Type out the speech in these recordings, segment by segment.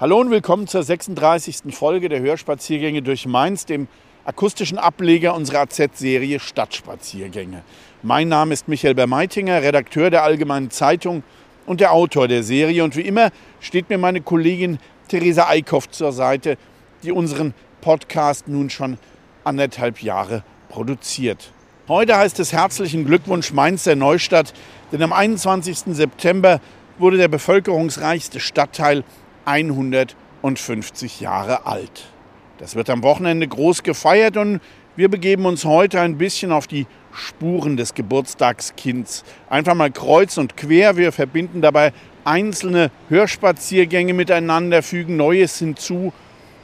Hallo und willkommen zur 36. Folge der Hörspaziergänge durch Mainz, dem akustischen Ableger unserer AZ-Serie Stadtspaziergänge. Mein Name ist Michael Bermeitinger, Redakteur der Allgemeinen Zeitung und der Autor der Serie. Und wie immer steht mir meine Kollegin Theresa Eickhoff zur Seite, die unseren Podcast nun schon anderthalb Jahre produziert. Heute heißt es herzlichen Glückwunsch Mainz der Neustadt, denn am 21. September wurde der bevölkerungsreichste Stadtteil 150 Jahre alt. Das wird am Wochenende groß gefeiert und wir begeben uns heute ein bisschen auf die Spuren des Geburtstagskinds. Einfach mal kreuz und quer. Wir verbinden dabei einzelne Hörspaziergänge miteinander, fügen Neues hinzu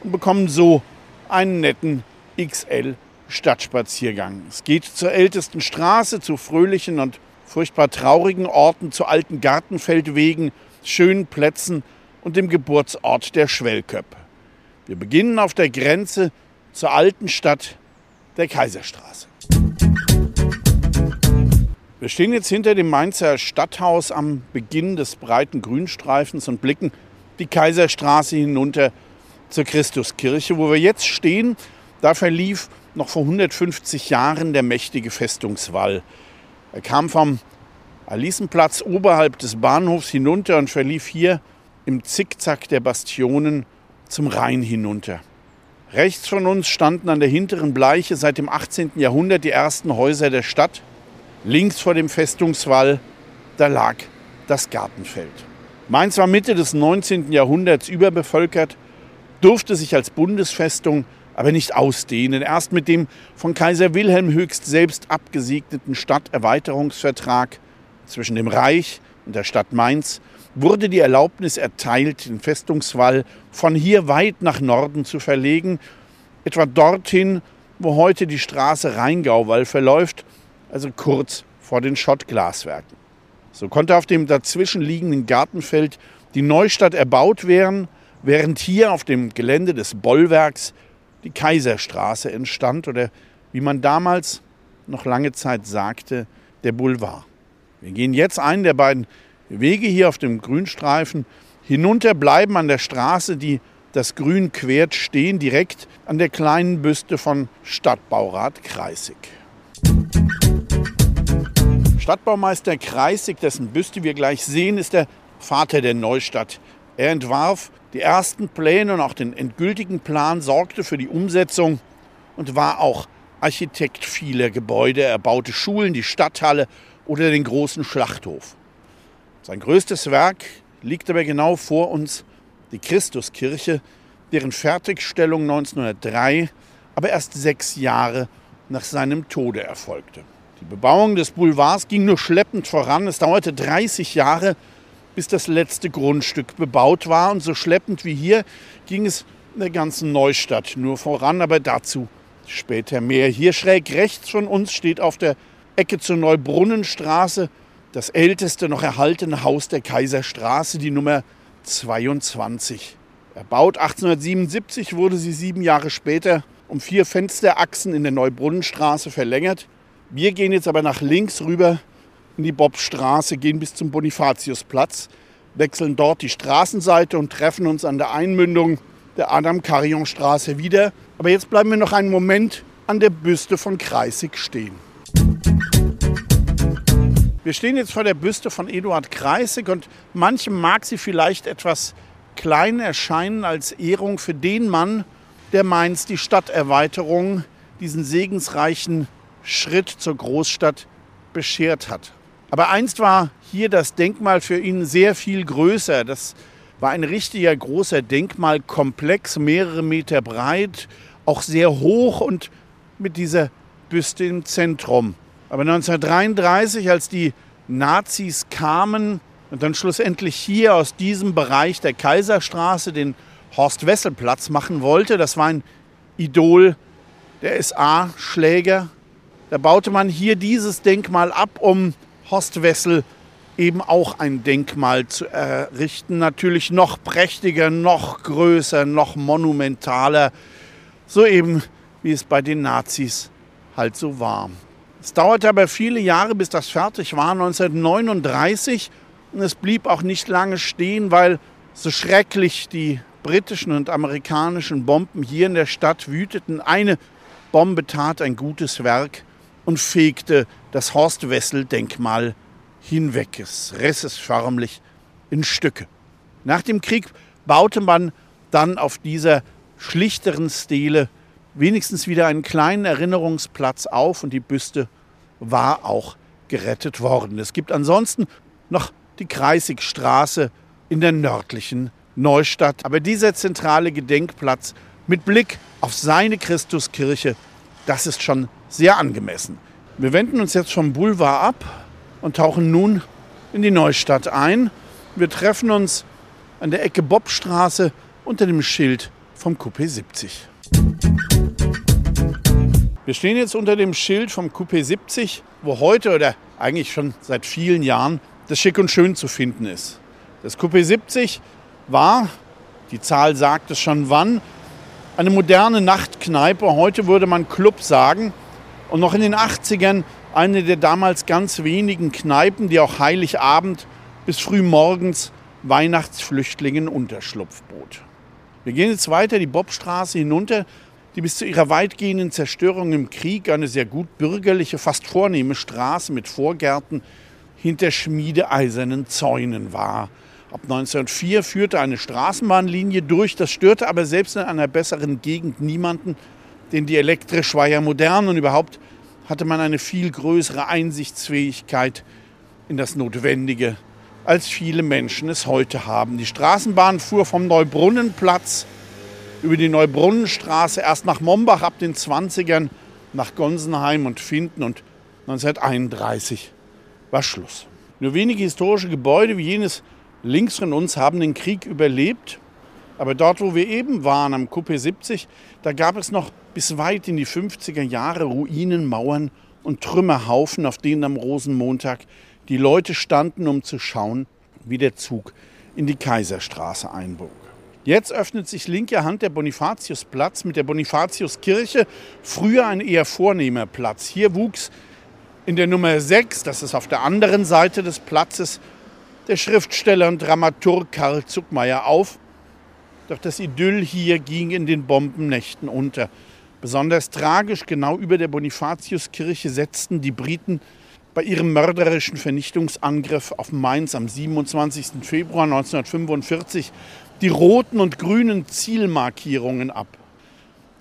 und bekommen so einen netten XL Stadtspaziergang. Es geht zur ältesten Straße, zu fröhlichen und furchtbar traurigen Orten, zu alten Gartenfeldwegen, schönen Plätzen und dem Geburtsort der Schwellköppe. Wir beginnen auf der Grenze zur alten Stadt der Kaiserstraße. Wir stehen jetzt hinter dem Mainzer Stadthaus am Beginn des breiten Grünstreifens und blicken die Kaiserstraße hinunter zur Christuskirche. Wo wir jetzt stehen, da verlief noch vor 150 Jahren der mächtige Festungswall. Er kam vom Alisenplatz oberhalb des Bahnhofs hinunter und verlief hier im Zickzack der Bastionen zum Rhein hinunter. Rechts von uns standen an der hinteren Bleiche seit dem 18. Jahrhundert die ersten Häuser der Stadt. Links vor dem Festungswall, da lag das Gartenfeld. Mainz war Mitte des 19. Jahrhunderts überbevölkert, durfte sich als Bundesfestung aber nicht ausdehnen. Erst mit dem von Kaiser Wilhelm höchst selbst abgesegneten Stadterweiterungsvertrag zwischen dem Reich und der Stadt Mainz wurde die Erlaubnis erteilt, den Festungswall von hier weit nach Norden zu verlegen, etwa dorthin, wo heute die Straße Rheingauwall verläuft, also kurz vor den Schottglaswerken. So konnte auf dem dazwischen liegenden Gartenfeld die Neustadt erbaut werden, während hier auf dem Gelände des Bollwerks die Kaiserstraße entstand oder wie man damals noch lange Zeit sagte, der Boulevard. Wir gehen jetzt einen der beiden Wege hier auf dem Grünstreifen hinunter bleiben an der Straße, die das Grün quert, stehen direkt an der kleinen Büste von Stadtbaurat Kreisig. Stadtbaumeister Kreisig, dessen Büste wir gleich sehen, ist der Vater der Neustadt. Er entwarf die ersten Pläne und auch den endgültigen Plan, sorgte für die Umsetzung und war auch Architekt vieler Gebäude. Er baute Schulen, die Stadthalle oder den großen Schlachthof. Sein größtes Werk liegt aber genau vor uns, die Christuskirche, deren Fertigstellung 1903, aber erst sechs Jahre nach seinem Tode erfolgte. Die Bebauung des Boulevards ging nur schleppend voran. Es dauerte 30 Jahre, bis das letzte Grundstück bebaut war. Und so schleppend wie hier ging es in der ganzen Neustadt nur voran, aber dazu später mehr. Hier schräg rechts von uns steht auf der Ecke zur Neubrunnenstraße das älteste noch erhaltene Haus der Kaiserstraße, die Nummer 22. Erbaut 1877 wurde sie sieben Jahre später um vier Fensterachsen in der Neubrunnenstraße verlängert. Wir gehen jetzt aber nach links rüber in die Bobstraße, gehen bis zum Bonifatiusplatz, wechseln dort die Straßenseite und treffen uns an der Einmündung der Adam-Carillon-Straße wieder. Aber jetzt bleiben wir noch einen Moment an der Büste von Kreisig stehen. Wir stehen jetzt vor der Büste von Eduard Kreisig und manchem mag sie vielleicht etwas klein erscheinen als Ehrung für den Mann, der Mainz die Stadterweiterung, diesen segensreichen Schritt zur Großstadt beschert hat. Aber einst war hier das Denkmal für ihn sehr viel größer. Das war ein richtiger großer Denkmalkomplex, mehrere Meter breit, auch sehr hoch und mit dieser Büste im Zentrum. Aber 1933, als die Nazis kamen, und dann schlussendlich hier aus diesem Bereich der Kaiserstraße den Horst-Wessel-Platz machen wollte. Das war ein Idol der SA-Schläger. Da baute man hier dieses Denkmal ab, um Horst Wessel eben auch ein Denkmal zu errichten. Natürlich noch prächtiger, noch größer, noch monumentaler. So eben, wie es bei den Nazis halt so war. Es dauerte aber viele Jahre, bis das fertig war, 1939. Und es blieb auch nicht lange stehen, weil so schrecklich die britischen und amerikanischen Bomben hier in der Stadt wüteten. Eine Bombe tat ein gutes Werk und fegte das Horst-Wessel-Denkmal hinweg. Es riss es förmlich in Stücke. Nach dem Krieg baute man dann auf dieser schlichteren Stele wenigstens wieder einen kleinen Erinnerungsplatz auf und die Büste war auch gerettet worden. Es gibt ansonsten noch die Kreisigstraße in der nördlichen Neustadt. Aber dieser zentrale Gedenkplatz mit Blick auf seine Christuskirche, das ist schon sehr angemessen. Wir wenden uns jetzt vom Boulevard ab und tauchen nun in die Neustadt ein. Wir treffen uns an der Ecke Bobstraße unter dem Schild vom Coupé 70. Wir stehen jetzt unter dem Schild vom Coupé 70, wo heute oder eigentlich schon seit vielen Jahren das Schick und Schön zu finden ist. Das Coupé 70 war, die Zahl sagt es schon wann, eine moderne Nachtkneipe. Heute würde man Club sagen. Und noch in den 80ern eine der damals ganz wenigen Kneipen, die auch Heiligabend bis früh morgens Weihnachtsflüchtlingen Unterschlupf bot. Wir gehen jetzt weiter die Bobstraße hinunter, die bis zu ihrer weitgehenden Zerstörung im Krieg eine sehr gut bürgerliche, fast vornehme Straße mit Vorgärten hinter schmiedeeisernen Zäunen war. Ab 1904 führte eine Straßenbahnlinie durch, das störte aber selbst in einer besseren Gegend niemanden, denn die elektrisch war ja modern und überhaupt hatte man eine viel größere Einsichtsfähigkeit in das Notwendige, als viele Menschen es heute haben. Die Straßenbahn fuhr vom Neubrunnenplatz über die Neubrunnenstraße erst nach Mombach ab den 20ern, nach Gonsenheim und Finden und 1931 war Schluss. Nur wenige historische Gebäude wie jenes links von uns haben den Krieg überlebt. Aber dort, wo wir eben waren, am Kuppe 70, da gab es noch bis weit in die 50er Jahre Ruinen, Mauern und Trümmerhaufen, auf denen am Rosenmontag die Leute standen, um zu schauen, wie der Zug in die Kaiserstraße einbog. Jetzt öffnet sich linker Hand der Bonifatiusplatz mit der Bonifatiuskirche, früher ein eher vornehmer Platz. Hier wuchs in der Nummer 6, das ist auf der anderen Seite des Platzes, der Schriftsteller und Dramaturg Karl Zuckmeier auf. Doch das Idyll hier ging in den Bombennächten unter. Besonders tragisch, genau über der Bonifatiuskirche setzten die Briten bei ihrem mörderischen Vernichtungsangriff auf Mainz am 27. Februar 1945 die roten und grünen Zielmarkierungen ab.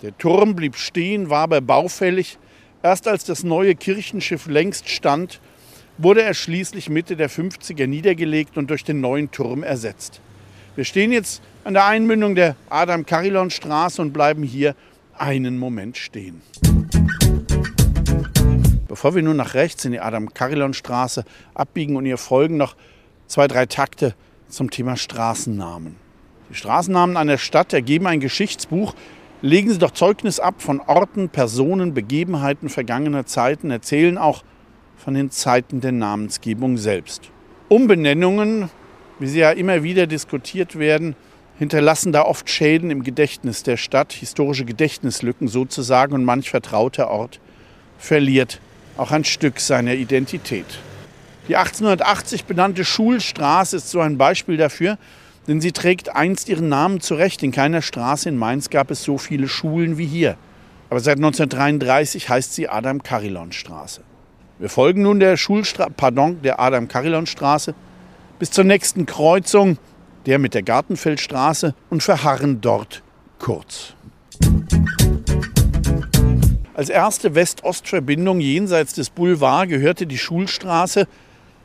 Der Turm blieb stehen, war aber baufällig. Erst als das neue Kirchenschiff längst stand, wurde er schließlich Mitte der 50er niedergelegt und durch den neuen Turm ersetzt. Wir stehen jetzt an der Einmündung der Adam-Carillon-Straße und bleiben hier einen Moment stehen. Bevor wir nun nach rechts in die Adam-Carillon-Straße abbiegen und ihr folgen, noch zwei, drei Takte zum Thema Straßennamen. Die Straßennamen einer Stadt ergeben ein Geschichtsbuch. Legen sie doch Zeugnis ab von Orten, Personen, Begebenheiten vergangener Zeiten, erzählen auch von den Zeiten der Namensgebung selbst. Umbenennungen, wie sie ja immer wieder diskutiert werden, hinterlassen da oft Schäden im Gedächtnis der Stadt, historische Gedächtnislücken sozusagen, und manch vertrauter Ort verliert auch ein Stück seiner Identität. Die 1880 benannte Schulstraße ist so ein Beispiel dafür, denn sie trägt einst ihren Namen zurecht. In keiner Straße in Mainz gab es so viele Schulen wie hier. Aber seit 1933 heißt sie Adam-Carillon-Straße. Wir folgen nun der Schulstra pardon, der Adam-Carillon-Straße bis zur nächsten Kreuzung, der mit der Gartenfeldstraße, und verharren dort kurz. Als erste West-Ost-Verbindung jenseits des Boulevards gehörte die Schulstraße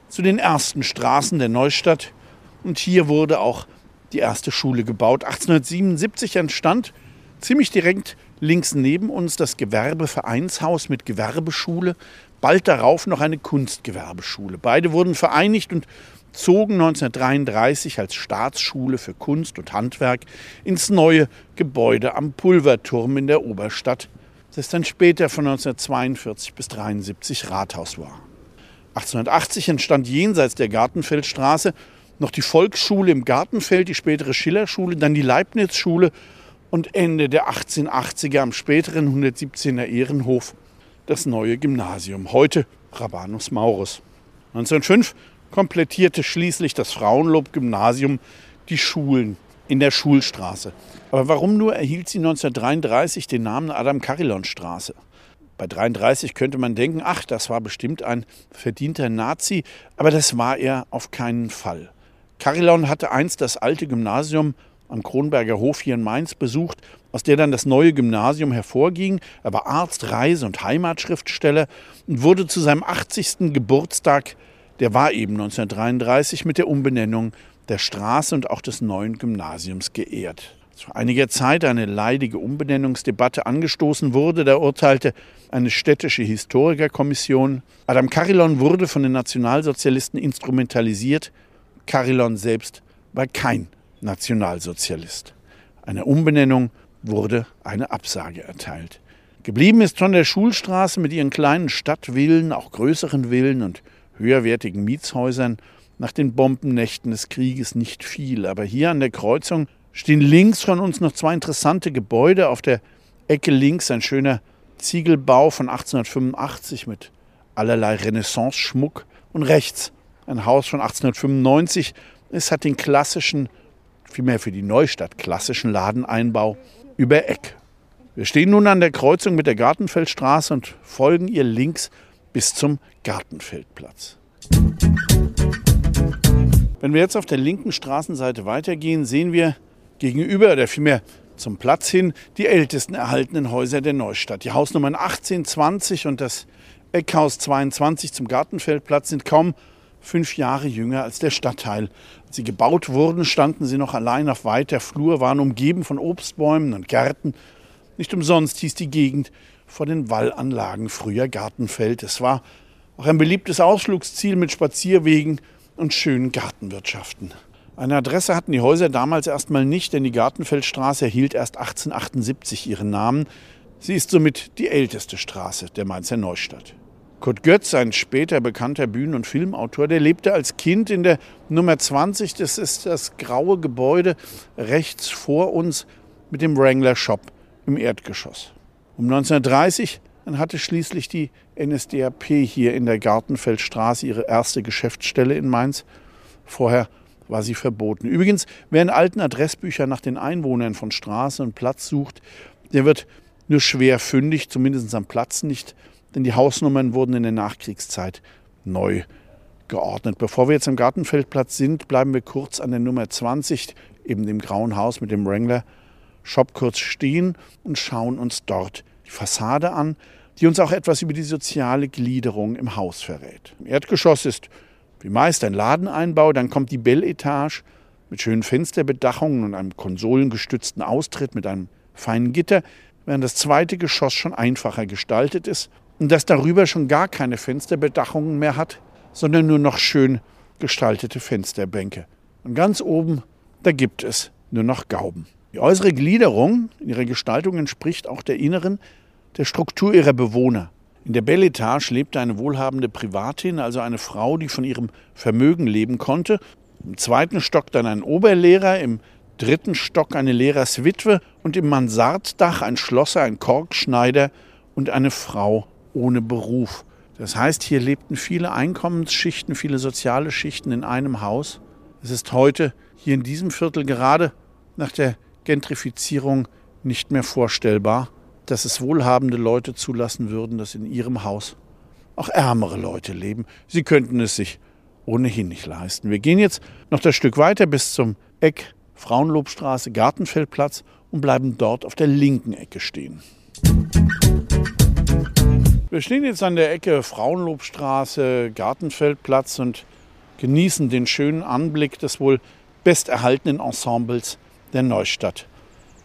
zu den ersten Straßen der Neustadt und hier wurde auch die erste Schule gebaut. 1877 entstand ziemlich direkt links neben uns das Gewerbevereinshaus mit Gewerbeschule bald darauf noch eine Kunstgewerbeschule. Beide wurden vereinigt und zogen 1933 als Staatsschule für Kunst und Handwerk ins neue Gebäude am Pulverturm in der Oberstadt, das dann später von 1942 bis 1973 Rathaus war. 1880 entstand jenseits der Gartenfeldstraße noch die Volksschule im Gartenfeld, die spätere Schillerschule, dann die Leibnizschule und Ende der 1880er am späteren 117er Ehrenhof das neue Gymnasium, heute Rabanus Maurus. 1905 komplettierte schließlich das Frauenlob-Gymnasium die Schulen in der Schulstraße. Aber warum nur erhielt sie 1933 den Namen Adam-Karillon-Straße? Bei 33 könnte man denken, ach, das war bestimmt ein verdienter Nazi, aber das war er auf keinen Fall. Karillon hatte einst das alte Gymnasium am Kronberger Hof hier in Mainz besucht, aus der dann das neue Gymnasium hervorging. Er war Arzt, Reise- und Heimatschriftsteller und wurde zu seinem 80. Geburtstag der war eben 1933 mit der Umbenennung der Straße und auch des neuen Gymnasiums geehrt. Vor einiger Zeit eine leidige Umbenennungsdebatte angestoßen wurde, da urteilte eine städtische Historikerkommission, Adam Carillon wurde von den Nationalsozialisten instrumentalisiert. Carillon selbst war kein Nationalsozialist. Einer Umbenennung wurde eine Absage erteilt. Geblieben ist von der Schulstraße mit ihren kleinen Stadtvillen, auch größeren Villen und höherwertigen Mietshäusern nach den Bombennächten des Krieges nicht viel. Aber hier an der Kreuzung stehen links von uns noch zwei interessante Gebäude. Auf der Ecke links ein schöner Ziegelbau von 1885 mit allerlei Renaissance-Schmuck und rechts ein Haus von 1895. Es hat den klassischen, vielmehr für die Neustadt klassischen Ladeneinbau über Eck. Wir stehen nun an der Kreuzung mit der Gartenfeldstraße und folgen ihr links bis zum Gartenfeldplatz. Wenn wir jetzt auf der linken Straßenseite weitergehen, sehen wir gegenüber, oder vielmehr zum Platz hin, die ältesten erhaltenen Häuser der Neustadt. Die Hausnummern 18, 20 und das Eckhaus 22 zum Gartenfeldplatz sind kaum fünf Jahre jünger als der Stadtteil. Als sie gebaut wurden, standen sie noch allein auf weiter Flur, waren umgeben von Obstbäumen und Gärten. Nicht umsonst hieß die Gegend vor den Wallanlagen früher Gartenfeld. Es war auch ein beliebtes Ausflugsziel mit Spazierwegen und schönen Gartenwirtschaften. Eine Adresse hatten die Häuser damals erstmal nicht, denn die Gartenfeldstraße erhielt erst 1878 ihren Namen. Sie ist somit die älteste Straße der Mainzer Neustadt. Kurt Götz, ein später bekannter Bühnen- und Filmautor, der lebte als Kind in der Nummer 20. Das ist das graue Gebäude rechts vor uns mit dem Wrangler Shop im Erdgeschoss. Um 1930 dann hatte schließlich die NSDAP hier in der Gartenfeldstraße ihre erste Geschäftsstelle in Mainz. Vorher war sie verboten. Übrigens, wer in alten Adressbüchern nach den Einwohnern von Straße und Platz sucht, der wird nur schwer fündig, zumindest am Platz nicht, denn die Hausnummern wurden in der Nachkriegszeit neu geordnet. Bevor wir jetzt am Gartenfeldplatz sind, bleiben wir kurz an der Nummer 20, eben dem grauen Haus mit dem Wrangler Shop kurz stehen und schauen uns dort die Fassade an, die uns auch etwas über die soziale Gliederung im Haus verrät. Im Erdgeschoss ist wie meist ein Ladeneinbau, dann kommt die Belletage mit schönen Fensterbedachungen und einem konsolengestützten Austritt mit einem feinen Gitter, während das zweite Geschoss schon einfacher gestaltet ist und das darüber schon gar keine Fensterbedachungen mehr hat, sondern nur noch schön gestaltete Fensterbänke. Und ganz oben, da gibt es nur noch Gauben. Die äußere Gliederung in ihrer Gestaltung entspricht auch der inneren, der Struktur ihrer Bewohner. In der Belle Etage lebte eine wohlhabende Privatin, also eine Frau, die von ihrem Vermögen leben konnte. Im zweiten Stock dann ein Oberlehrer, im dritten Stock eine Lehrerswitwe und im Mansarddach ein Schlosser, ein Korkschneider und eine Frau ohne Beruf. Das heißt, hier lebten viele Einkommensschichten, viele soziale Schichten in einem Haus. Es ist heute hier in diesem Viertel gerade nach der Gentrifizierung nicht mehr vorstellbar, dass es wohlhabende Leute zulassen würden, dass in ihrem Haus auch ärmere Leute leben. Sie könnten es sich ohnehin nicht leisten. Wir gehen jetzt noch das Stück weiter bis zum Eck Frauenlobstraße, Gartenfeldplatz und bleiben dort auf der linken Ecke stehen. Wir stehen jetzt an der Ecke Frauenlobstraße, Gartenfeldplatz und genießen den schönen Anblick des wohl besterhaltenen Ensembles der Neustadt.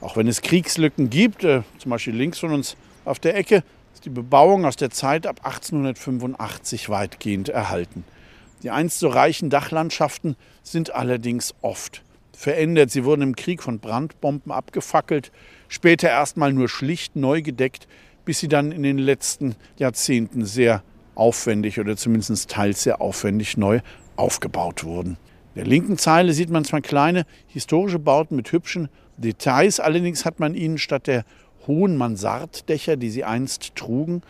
Auch wenn es Kriegslücken gibt, äh, zum Beispiel links von uns auf der Ecke, ist die Bebauung aus der Zeit ab 1885 weitgehend erhalten. Die einst so reichen Dachlandschaften sind allerdings oft verändert. Sie wurden im Krieg von Brandbomben abgefackelt, später erstmal nur schlicht neu gedeckt, bis sie dann in den letzten Jahrzehnten sehr aufwendig oder zumindest teils sehr aufwendig neu aufgebaut wurden. In der linken Zeile sieht man zwar kleine historische Bauten mit hübschen Details, allerdings hat man ihnen statt der hohen Mansarddächer, die sie einst trugen,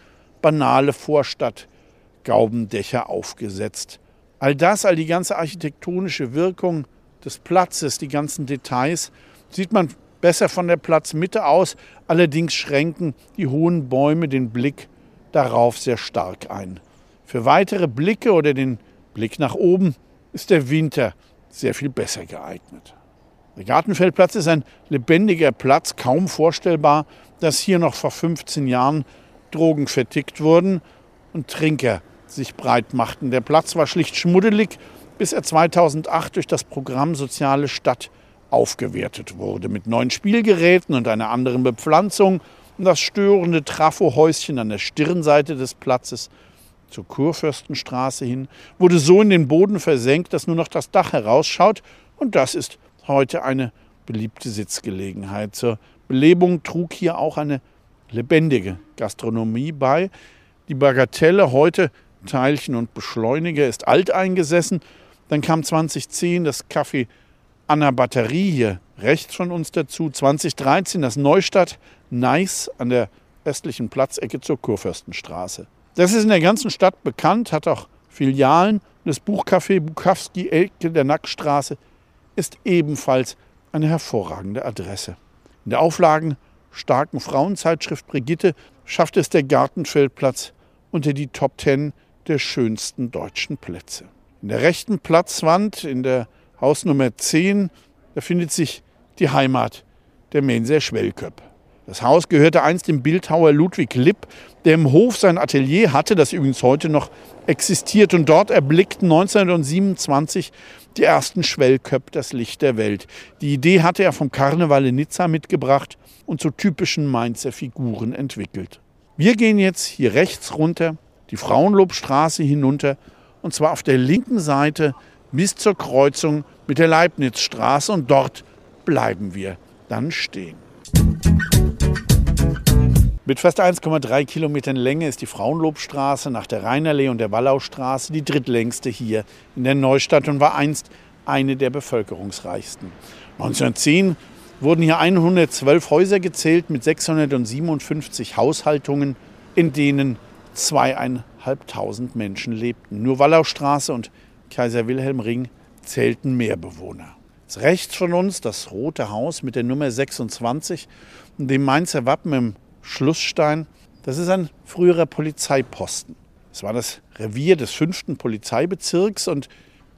banale Vorstadtgaubendächer aufgesetzt. All das, all die ganze architektonische Wirkung des Platzes, die ganzen Details, sieht man besser von der Platzmitte aus. Allerdings schränken die hohen Bäume den Blick darauf sehr stark ein. Für weitere Blicke oder den Blick nach oben ist der Winter sehr viel besser geeignet. Der Gartenfeldplatz ist ein lebendiger Platz, kaum vorstellbar, dass hier noch vor 15 Jahren Drogen vertickt wurden und Trinker sich breit machten. Der Platz war schlicht schmuddelig, bis er 2008 durch das Programm Soziale Stadt aufgewertet wurde. Mit neuen Spielgeräten und einer anderen Bepflanzung das störende Trafohäuschen an der Stirnseite des Platzes zur Kurfürstenstraße hin wurde so in den Boden versenkt, dass nur noch das Dach herausschaut. Und das ist heute eine beliebte Sitzgelegenheit. Zur Belebung trug hier auch eine lebendige Gastronomie bei. Die Bagatelle heute Teilchen und Beschleuniger ist alteingesessen. Dann kam 2010 das Café Anna Batterie hier rechts von uns dazu. 2013 das Neustadt Nice an der östlichen Platzecke zur Kurfürstenstraße. Das ist in der ganzen Stadt bekannt, hat auch Filialen. Das Buchcafé Bukowski Ecke der Nackstraße ist ebenfalls eine hervorragende Adresse. In der auflagenstarken Frauenzeitschrift Brigitte schafft es der Gartenfeldplatz unter die Top Ten der schönsten deutschen Plätze. In der rechten Platzwand, in der Hausnummer 10, da findet sich die Heimat der Menser Schwellköpp. Das Haus gehörte einst dem Bildhauer Ludwig Lipp, der im Hof sein Atelier hatte, das übrigens heute noch existiert. Und dort erblickten 1927 die ersten Schwellköpp das Licht der Welt. Die Idee hatte er vom Karneval in Nizza mitgebracht und zu typischen Mainzer Figuren entwickelt. Wir gehen jetzt hier rechts runter, die Frauenlobstraße hinunter, und zwar auf der linken Seite bis zur Kreuzung mit der Leibnizstraße und dort bleiben wir dann stehen. Mit fast 1,3 Kilometern Länge ist die Frauenlobstraße nach der Rheinerlee und der Wallaustraße die drittlängste hier in der Neustadt und war einst eine der bevölkerungsreichsten. 1910 wurden hier 112 Häuser gezählt mit 657 Haushaltungen, in denen zweieinhalbtausend Menschen lebten. Nur Wallaustraße und Kaiser Wilhelm Ring zählten mehr Bewohner. Rechts von uns das Rote Haus mit der Nummer 26 und dem Mainzer Wappen im Schlussstein. Das ist ein früherer Polizeiposten. Es war das Revier des fünften Polizeibezirks und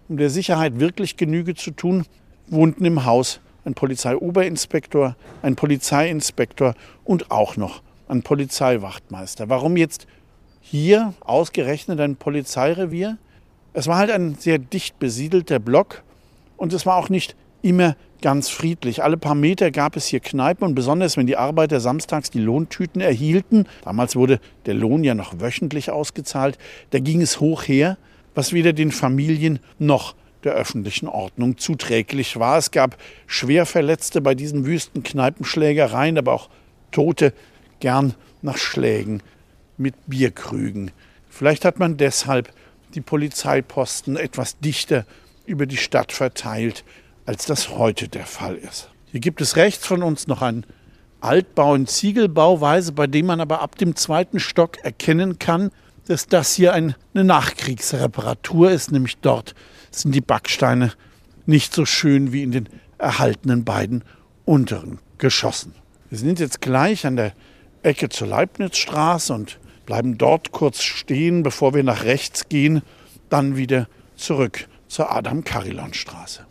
um der Sicherheit wirklich Genüge zu tun, wohnten im Haus ein Polizeioberinspektor, ein Polizeiinspektor und auch noch ein Polizeiwachtmeister. Warum jetzt hier ausgerechnet ein Polizeirevier? Es war halt ein sehr dicht besiedelter Block und es war auch nicht immer ganz friedlich. Alle paar Meter gab es hier Kneipen und besonders wenn die Arbeiter samstags die Lohntüten erhielten, damals wurde der Lohn ja noch wöchentlich ausgezahlt, da ging es hoch her, was weder den Familien noch der öffentlichen Ordnung zuträglich war. Es gab Schwerverletzte bei diesen wüsten Kneipenschlägereien, aber auch Tote gern nach Schlägen mit Bierkrügen. Vielleicht hat man deshalb die Polizeiposten etwas dichter über die Stadt verteilt, als das heute der Fall ist. Hier gibt es rechts von uns noch einen Altbau in Ziegelbauweise, bei dem man aber ab dem zweiten Stock erkennen kann, dass das hier eine Nachkriegsreparatur ist, nämlich dort sind die Backsteine nicht so schön wie in den erhaltenen beiden unteren Geschossen. Wir sind jetzt gleich an der Ecke zur Leibnizstraße und bleiben dort kurz stehen, bevor wir nach rechts gehen, dann wieder zurück zur Adam-Karilon-Straße.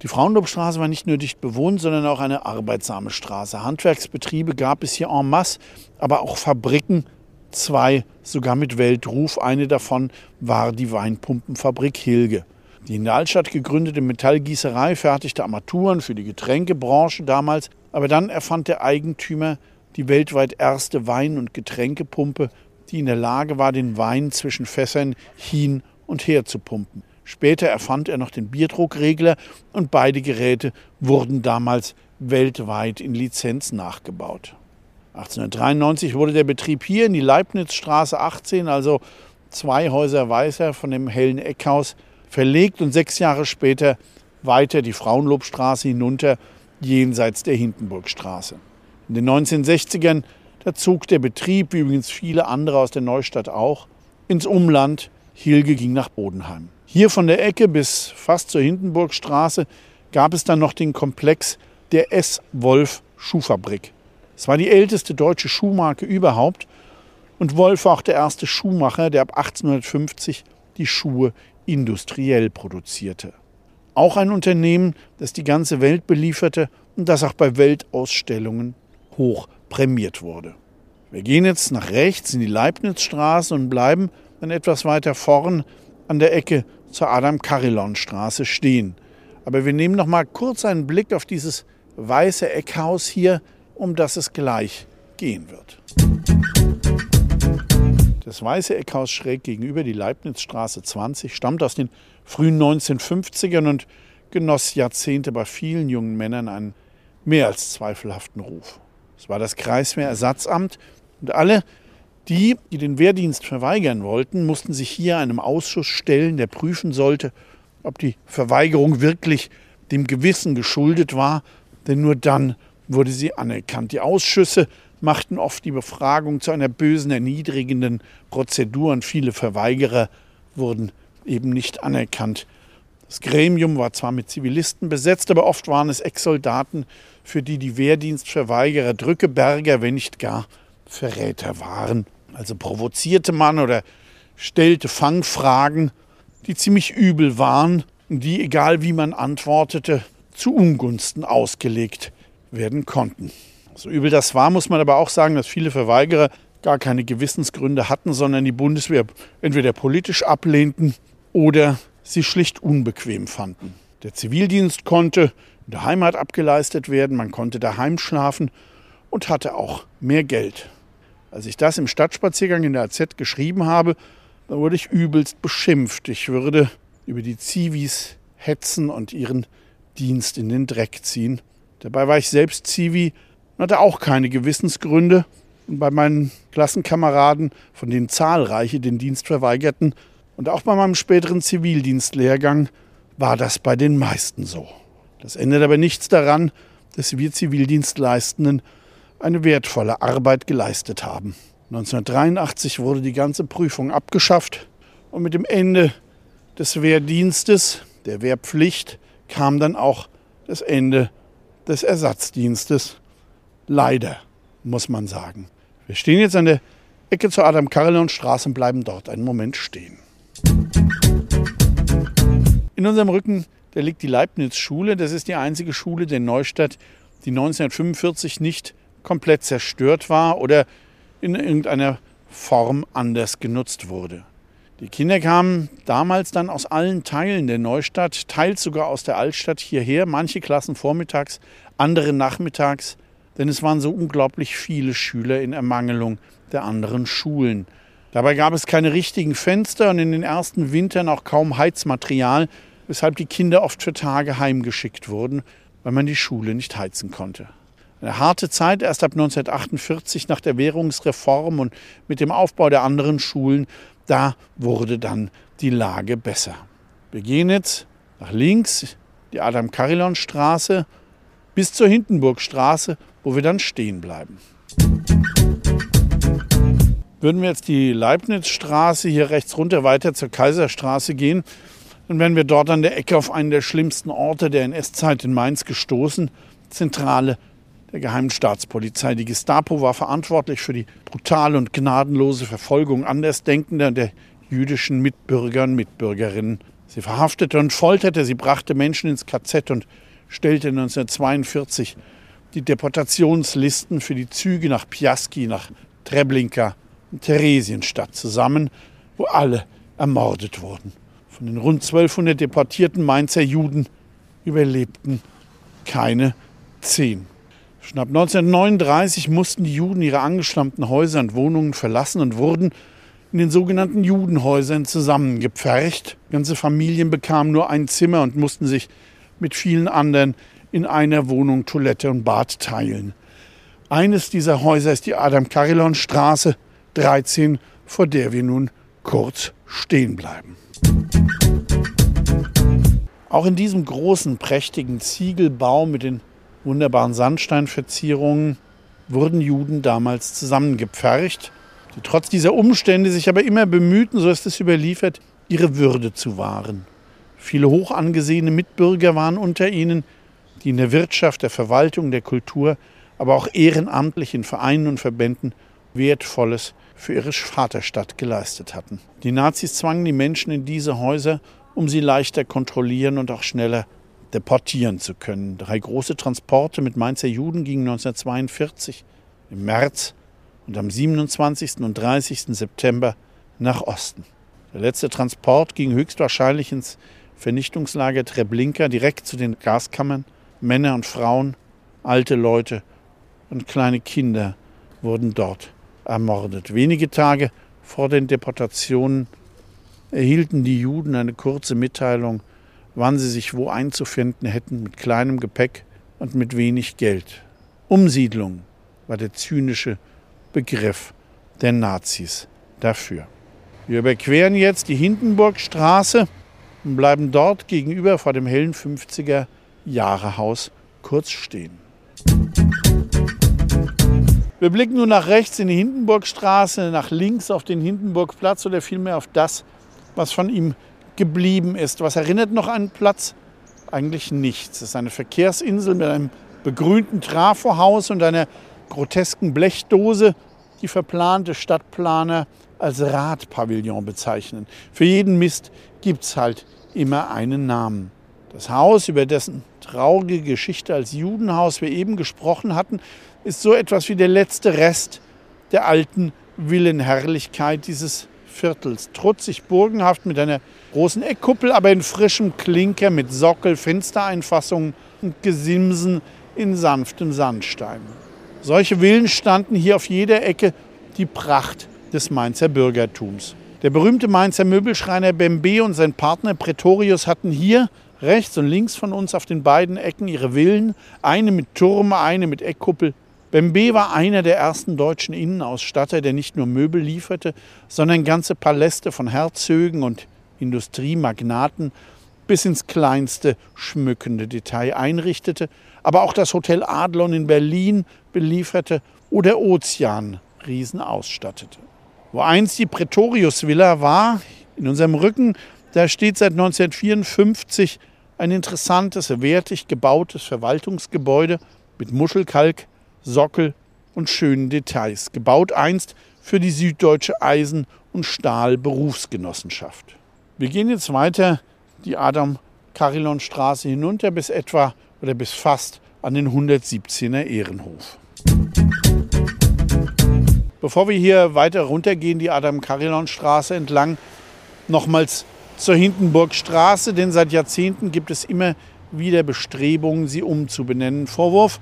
Die Frauenlobstraße war nicht nur dicht bewohnt, sondern auch eine arbeitsame Straße. Handwerksbetriebe gab es hier en masse, aber auch Fabriken, zwei sogar mit Weltruf. Eine davon war die Weinpumpenfabrik Hilge. Die in der Altstadt gegründete Metallgießerei fertigte Armaturen für die Getränkebranche damals, aber dann erfand der Eigentümer die weltweit erste Wein- und Getränkepumpe, die in der Lage war, den Wein zwischen Fässern hin und her zu pumpen. Später erfand er noch den Bierdruckregler und beide Geräte wurden damals weltweit in Lizenz nachgebaut. 1893 wurde der Betrieb hier in die Leibnizstraße 18, also zwei Häuser weiter von dem hellen Eckhaus, verlegt und sechs Jahre später weiter die Frauenlobstraße hinunter, jenseits der Hindenburgstraße. In den 1960ern da zog der Betrieb, wie übrigens viele andere aus der Neustadt auch, ins Umland. Hilge ging nach Bodenheim. Hier von der Ecke bis fast zur Hindenburgstraße gab es dann noch den Komplex der S. Wolf Schuhfabrik. Es war die älteste deutsche Schuhmarke überhaupt und Wolf war auch der erste Schuhmacher, der ab 1850 die Schuhe industriell produzierte. Auch ein Unternehmen, das die ganze Welt belieferte und das auch bei Weltausstellungen hoch prämiert wurde. Wir gehen jetzt nach rechts in die Leibnizstraße und bleiben dann etwas weiter vorn an der Ecke zur Adam-Carillon-Straße stehen. Aber wir nehmen noch mal kurz einen Blick auf dieses weiße Eckhaus hier, um das es gleich gehen wird. Das weiße Eckhaus schräg gegenüber die Leibnizstraße 20 stammt aus den frühen 1950ern und genoss Jahrzehnte bei vielen jungen Männern einen mehr als zweifelhaften Ruf. Es war das Kreiswehrersatzamt und alle, die, die den Wehrdienst verweigern wollten, mussten sich hier einem Ausschuss stellen, der prüfen sollte, ob die Verweigerung wirklich dem Gewissen geschuldet war, denn nur dann wurde sie anerkannt. Die Ausschüsse machten oft die Befragung zu einer bösen, erniedrigenden Prozedur und viele Verweigerer wurden eben nicht anerkannt. Das Gremium war zwar mit Zivilisten besetzt, aber oft waren es Ex-Soldaten, für die die Wehrdienstverweigerer Drückeberger, wenn nicht gar Verräter waren. Also provozierte man oder stellte Fangfragen, die ziemlich übel waren und die, egal wie man antwortete, zu Ungunsten ausgelegt werden konnten. So übel das war, muss man aber auch sagen, dass viele Verweigerer gar keine Gewissensgründe hatten, sondern die Bundeswehr entweder politisch ablehnten oder sie schlicht unbequem fanden. Der Zivildienst konnte in der Heimat abgeleistet werden, man konnte daheim schlafen und hatte auch mehr Geld. Als ich das im Stadtspaziergang in der AZ geschrieben habe, da wurde ich übelst beschimpft. Ich würde über die Zivis hetzen und ihren Dienst in den Dreck ziehen. Dabei war ich selbst Zivi und hatte auch keine Gewissensgründe. Und bei meinen Klassenkameraden, von denen zahlreiche den Dienst verweigerten, und auch bei meinem späteren Zivildienstlehrgang war das bei den meisten so. Das ändert aber nichts daran, dass wir Zivildienstleistenden eine wertvolle Arbeit geleistet haben. 1983 wurde die ganze Prüfung abgeschafft und mit dem Ende des Wehrdienstes, der Wehrpflicht, kam dann auch das Ende des Ersatzdienstes. Leider, muss man sagen. Wir stehen jetzt an der Ecke zur Adam-Karelon-Straße und bleiben dort einen Moment stehen. In unserem Rücken da liegt die Leibniz-Schule. Das ist die einzige Schule der Neustadt, die 1945 nicht komplett zerstört war oder in irgendeiner Form anders genutzt wurde. Die Kinder kamen damals dann aus allen Teilen der Neustadt, teils sogar aus der Altstadt hierher, manche Klassen vormittags, andere nachmittags, denn es waren so unglaublich viele Schüler in Ermangelung der anderen Schulen. Dabei gab es keine richtigen Fenster und in den ersten Wintern auch kaum Heizmaterial, weshalb die Kinder oft für Tage heimgeschickt wurden, weil man die Schule nicht heizen konnte. Eine harte Zeit, erst ab 1948 nach der Währungsreform und mit dem Aufbau der anderen Schulen, da wurde dann die Lage besser. Wir gehen jetzt nach links, die Adam-Karillon-Straße, bis zur Hindenburgstraße, wo wir dann stehen bleiben. Würden wir jetzt die Leibnizstraße hier rechts runter weiter zur Kaiserstraße gehen, dann wären wir dort an der Ecke auf einen der schlimmsten Orte der NS-Zeit in Mainz gestoßen, Zentrale der Geheimen Staatspolizei. Die Gestapo war verantwortlich für die brutale und gnadenlose Verfolgung Andersdenkender und der jüdischen Mitbürger und Mitbürgerinnen. Sie verhaftete und folterte, sie brachte Menschen ins KZ und stellte 1942 die Deportationslisten für die Züge nach Piaski, nach Treblinka Theresienstadt zusammen, wo alle ermordet wurden. Von den rund 1200 deportierten Mainzer Juden überlebten keine zehn. Schon ab 1939 mussten die Juden ihre angestammten Häuser und Wohnungen verlassen und wurden in den sogenannten Judenhäusern zusammengepfercht. Ganze Familien bekamen nur ein Zimmer und mussten sich mit vielen anderen in einer Wohnung Toilette und Bad teilen. Eines dieser Häuser ist die Adam-Karillon-Straße 13, vor der wir nun kurz stehen bleiben. Auch in diesem großen, prächtigen Ziegelbau mit den wunderbaren Sandsteinverzierungen wurden Juden damals zusammengepfercht die trotz dieser Umstände sich aber immer bemühten, so ist es überliefert, ihre Würde zu wahren. Viele hoch angesehene Mitbürger waren unter ihnen, die in der Wirtschaft, der Verwaltung, der Kultur, aber auch ehrenamtlich in Vereinen und Verbänden Wertvolles für ihre Vaterstadt geleistet hatten. Die Nazis zwangen die Menschen in diese Häuser, um sie leichter kontrollieren und auch schneller deportieren zu können. Drei große Transporte mit Mainzer Juden gingen 1942 im März und am 27. und 30. September nach Osten. Der letzte Transport ging höchstwahrscheinlich ins Vernichtungslager Treblinka direkt zu den Gaskammern. Männer und Frauen, alte Leute und kleine Kinder wurden dort ermordet. Wenige Tage vor den Deportationen erhielten die Juden eine kurze Mitteilung, wann sie sich wo einzufinden hätten, mit kleinem Gepäck und mit wenig Geld. Umsiedlung war der zynische Begriff der Nazis dafür. Wir überqueren jetzt die Hindenburgstraße und bleiben dort gegenüber vor dem hellen 50er Jahre Haus kurz stehen. Wir blicken nun nach rechts in die Hindenburgstraße, nach links auf den Hindenburgplatz oder vielmehr auf das, was von ihm geblieben ist. Was erinnert noch an Platz? Eigentlich nichts. Es ist eine Verkehrsinsel mit einem begrünten Trafohaus und einer grotesken Blechdose, die verplante Stadtplaner als Radpavillon bezeichnen. Für jeden Mist gibt es halt immer einen Namen. Das Haus, über dessen traurige Geschichte als Judenhaus wir eben gesprochen hatten, ist so etwas wie der letzte Rest der alten Villenherrlichkeit dieses Viertels. Trutzig burgenhaft mit einer großen Eckkuppel, aber in frischem Klinker mit Sockel, Fenstereinfassungen und Gesimsen in sanftem Sandstein. Solche Villen standen hier auf jeder Ecke die Pracht des Mainzer Bürgertums. Der berühmte Mainzer Möbelschreiner Bembe und sein Partner Pretorius hatten hier rechts und links von uns auf den beiden Ecken ihre Villen, eine mit Turm, eine mit Eckkuppel. Bembe war einer der ersten deutschen Innenausstatter, der nicht nur Möbel lieferte, sondern ganze Paläste von Herzögen und Industriemagnaten bis ins kleinste schmückende Detail einrichtete, aber auch das Hotel Adlon in Berlin belieferte oder Ozean Riesen ausstattete. Wo einst die Pretorius Villa war, in unserem Rücken, da steht seit 1954 ein interessantes, wertig gebautes Verwaltungsgebäude mit Muschelkalk, Sockel und schönen Details, gebaut einst für die Süddeutsche Eisen- und Stahl-Berufsgenossenschaft. Wir gehen jetzt weiter die Adam-Karillon-Straße hinunter bis etwa oder bis fast an den 117er Ehrenhof. Bevor wir hier weiter runtergehen, die Adam-Karillon-Straße entlang, nochmals zur Hindenburgstraße, denn seit Jahrzehnten gibt es immer wieder Bestrebungen, sie umzubenennen. Vorwurf,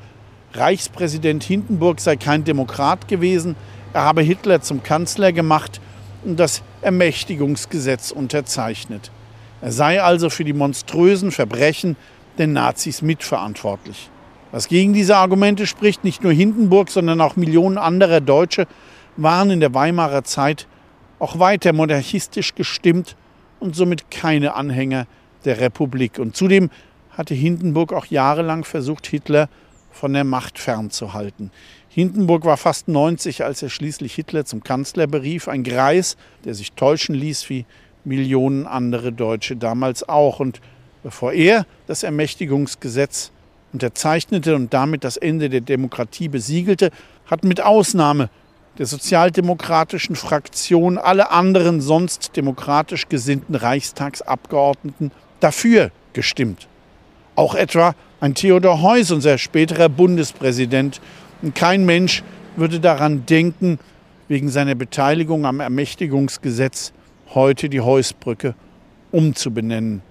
Reichspräsident Hindenburg sei kein Demokrat gewesen, er habe Hitler zum Kanzler gemacht und das Ermächtigungsgesetz unterzeichnet. Er sei also für die monströsen Verbrechen der Nazis mitverantwortlich. Was gegen diese Argumente spricht, nicht nur Hindenburg, sondern auch Millionen anderer Deutsche waren in der Weimarer Zeit auch weiter monarchistisch gestimmt und somit keine Anhänger der Republik. Und zudem hatte Hindenburg auch jahrelang versucht, Hitler von der Macht fernzuhalten. Hindenburg war fast 90, als er schließlich Hitler zum Kanzler berief. Ein Greis, der sich täuschen ließ wie Millionen andere Deutsche damals auch. Und bevor er das Ermächtigungsgesetz unterzeichnete und damit das Ende der Demokratie besiegelte, hatten mit Ausnahme der sozialdemokratischen Fraktion alle anderen sonst demokratisch gesinnten Reichstagsabgeordneten dafür gestimmt. Auch etwa ein Theodor Heuss, unser späterer Bundespräsident. Und kein Mensch würde daran denken, wegen seiner Beteiligung am Ermächtigungsgesetz heute die Heusbrücke umzubenennen.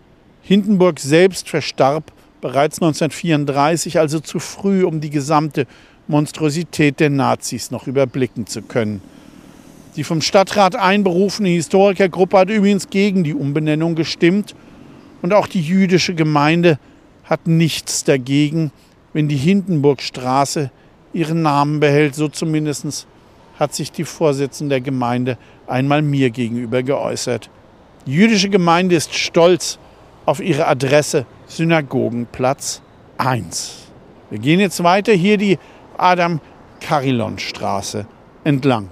Hindenburg selbst verstarb bereits 1934, also zu früh, um die gesamte Monstrosität der Nazis noch überblicken zu können. Die vom Stadtrat einberufene Historikergruppe hat übrigens gegen die Umbenennung gestimmt und auch die jüdische Gemeinde hat nichts dagegen, wenn die Hindenburgstraße ihren Namen behält. So zumindest hat sich die Vorsitzende der Gemeinde einmal mir gegenüber geäußert. Die jüdische Gemeinde ist stolz auf ihre Adresse Synagogenplatz 1. Wir gehen jetzt weiter hier die Adam-Karillon-Straße entlang.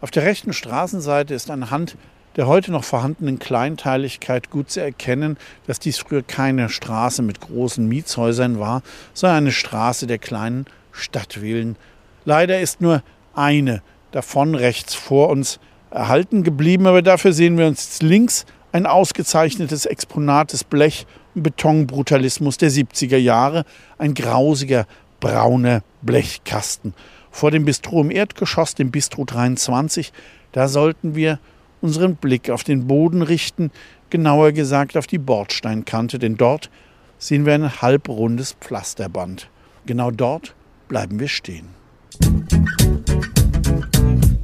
Auf der rechten Straßenseite ist anhand der heute noch vorhandenen Kleinteiligkeit gut zu erkennen, dass dies früher keine Straße mit großen Mietshäusern war, sondern eine Straße der kleinen Stadtvillen. Leider ist nur eine davon rechts vor uns erhalten geblieben, aber dafür sehen wir uns links ein ausgezeichnetes Exponat des Blech- Betonbrutalismus der 70er Jahre, ein grausiger brauner Blechkasten. Vor dem Bistro im Erdgeschoss, dem Bistro 23, da sollten wir unseren Blick auf den Boden richten, genauer gesagt auf die Bordsteinkante, denn dort sehen wir ein halbrundes Pflasterband. Genau dort bleiben wir stehen.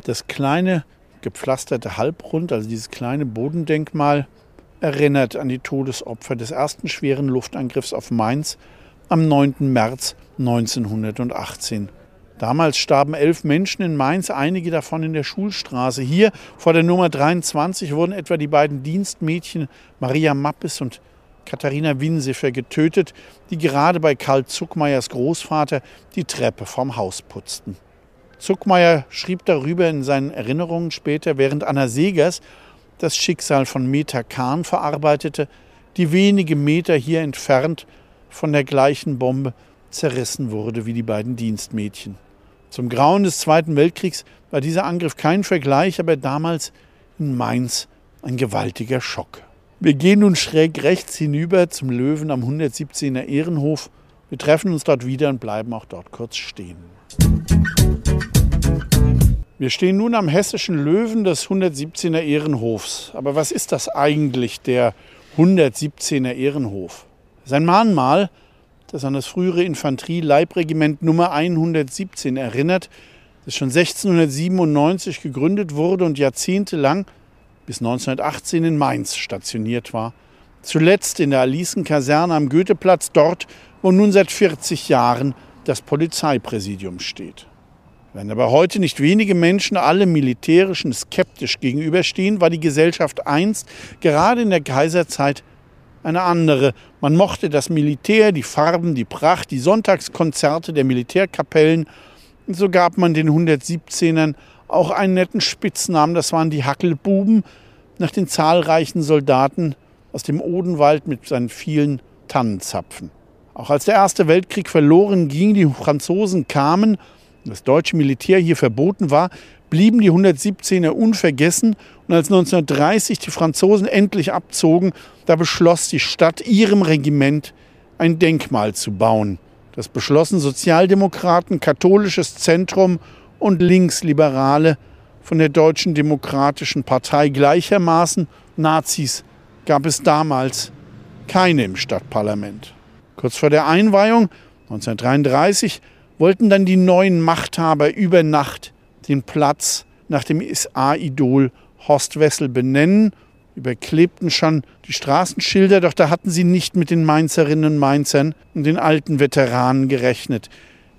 Das kleine gepflasterte Halbrund, also dieses kleine Bodendenkmal, erinnert an die Todesopfer des ersten schweren Luftangriffs auf Mainz am 9. März 1918. Damals starben elf Menschen in Mainz, einige davon in der Schulstraße. Hier vor der Nummer 23 wurden etwa die beiden Dienstmädchen Maria Mappes und Katharina Winsefer getötet, die gerade bei Karl Zuckmeyers Großvater die Treppe vom Haus putzten. Zuckmeyer schrieb darüber in seinen Erinnerungen später, während Anna Segers das Schicksal von Meta Kahn verarbeitete, die wenige Meter hier entfernt von der gleichen Bombe zerrissen wurde wie die beiden Dienstmädchen. Zum Grauen des Zweiten Weltkriegs war dieser Angriff kein Vergleich, aber damals in Mainz ein gewaltiger Schock. Wir gehen nun schräg rechts hinüber zum Löwen am 117er Ehrenhof. Wir treffen uns dort wieder und bleiben auch dort kurz stehen. Wir stehen nun am hessischen Löwen des 117er Ehrenhofs. Aber was ist das eigentlich, der 117er Ehrenhof? Sein Mahnmal das an das frühere Infanterie-Leibregiment Nummer 117 erinnert, das schon 1697 gegründet wurde und jahrzehntelang bis 1918 in Mainz stationiert war. Zuletzt in der Alicenkaserne am Goetheplatz, dort, wo nun seit 40 Jahren das Polizeipräsidium steht. Wenn aber heute nicht wenige Menschen alle Militärischen skeptisch gegenüberstehen, war die Gesellschaft einst, gerade in der Kaiserzeit, eine andere. Man mochte das Militär, die Farben, die Pracht, die Sonntagskonzerte der Militärkapellen. Und so gab man den 117ern auch einen netten Spitznamen, das waren die Hackelbuben, nach den zahlreichen Soldaten aus dem Odenwald mit seinen vielen Tannenzapfen. Auch als der Erste Weltkrieg verloren ging, die Franzosen kamen, das deutsche Militär hier verboten war, blieben die 117er unvergessen und als 1930 die Franzosen endlich abzogen, da beschloss die Stadt ihrem Regiment ein Denkmal zu bauen. Das beschlossen Sozialdemokraten, katholisches Zentrum und Linksliberale von der Deutschen Demokratischen Partei gleichermaßen. Nazis gab es damals keine im Stadtparlament. Kurz vor der Einweihung 1933 wollten dann die neuen Machthaber über Nacht den Platz nach dem SA-Idol Horst Wessel benennen, überklebten schon die Straßenschilder, doch da hatten sie nicht mit den Mainzerinnen und Mainzern und den alten Veteranen gerechnet.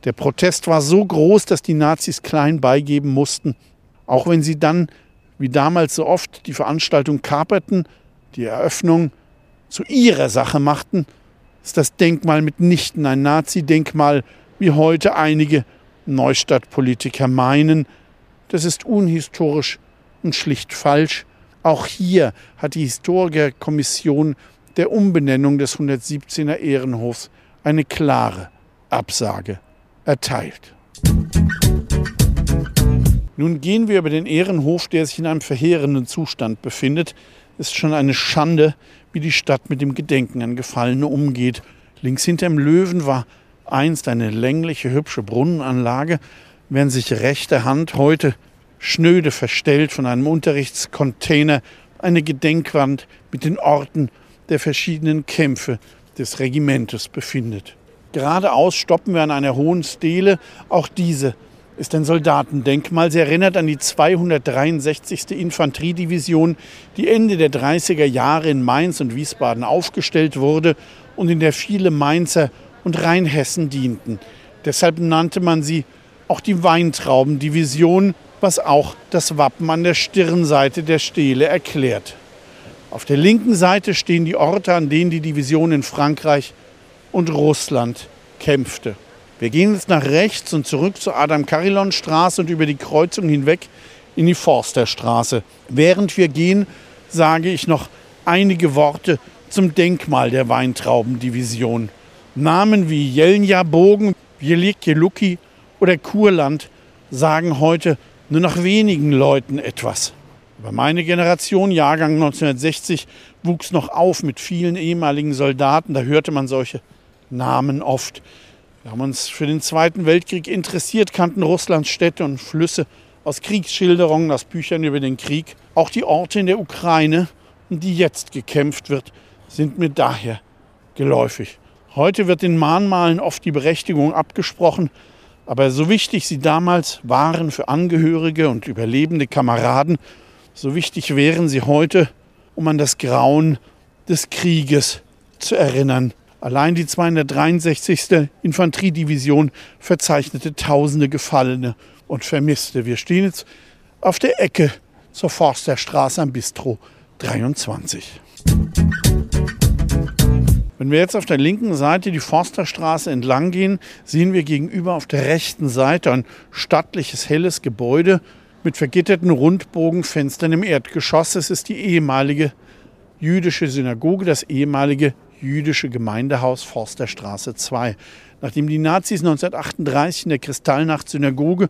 Der Protest war so groß, dass die Nazis klein beigeben mussten, auch wenn sie dann, wie damals so oft, die Veranstaltung kaperten, die Eröffnung zu ihrer Sache machten, ist das Denkmal mitnichten ein Nazi-Denkmal, wie heute einige Neustadtpolitiker meinen, das ist unhistorisch und schlicht falsch. Auch hier hat die Historikerkommission der Umbenennung des 117er Ehrenhofs eine klare Absage erteilt. Nun gehen wir über den Ehrenhof, der sich in einem verheerenden Zustand befindet. Es ist schon eine Schande, wie die Stadt mit dem Gedenken an Gefallene umgeht. Links hinter dem Löwen war einst eine längliche, hübsche Brunnenanlage während sich rechte Hand heute schnöde verstellt von einem Unterrichtscontainer eine Gedenkwand mit den Orten der verschiedenen Kämpfe des Regimentes befindet. Geradeaus stoppen wir an einer hohen Stele. Auch diese ist ein Soldatendenkmal. Sie erinnert an die 263. Infanteriedivision, die Ende der 30er Jahre in Mainz und Wiesbaden aufgestellt wurde und in der viele Mainzer und Rheinhessen dienten. Deshalb nannte man sie auch die Weintraubendivision, was auch das Wappen an der Stirnseite der Stele erklärt. Auf der linken Seite stehen die Orte, an denen die Division in Frankreich und Russland kämpfte. Wir gehen jetzt nach rechts und zurück zur Adam-Karillon-Straße und über die Kreuzung hinweg in die Forsterstraße. Während wir gehen, sage ich noch einige Worte zum Denkmal der Weintraubendivision. Namen wie Jelnja-Bogen, Jelikjeluki oder Kurland sagen heute nur noch wenigen Leuten etwas. Aber meine Generation, Jahrgang 1960, wuchs noch auf mit vielen ehemaligen Soldaten. Da hörte man solche Namen oft. Wir haben uns für den Zweiten Weltkrieg interessiert, kannten Russlands Städte und Flüsse aus Kriegsschilderungen, aus Büchern über den Krieg. Auch die Orte in der Ukraine, um die jetzt gekämpft wird, sind mir daher geläufig. Heute wird in Mahnmalen oft die Berechtigung abgesprochen, aber so wichtig sie damals waren für Angehörige und überlebende Kameraden, so wichtig wären sie heute, um an das Grauen des Krieges zu erinnern. Allein die 263. Infanteriedivision verzeichnete tausende Gefallene und Vermisste. Wir stehen jetzt auf der Ecke zur Forsterstraße am Bistro 23. Wenn wir jetzt auf der linken Seite die Forsterstraße entlang gehen, sehen wir gegenüber auf der rechten Seite ein stattliches, helles Gebäude mit vergitterten Rundbogenfenstern im Erdgeschoss. Es ist die ehemalige jüdische Synagoge, das ehemalige jüdische Gemeindehaus Forsterstraße 2. Nachdem die Nazis 1938 in der Kristallnacht Synagoge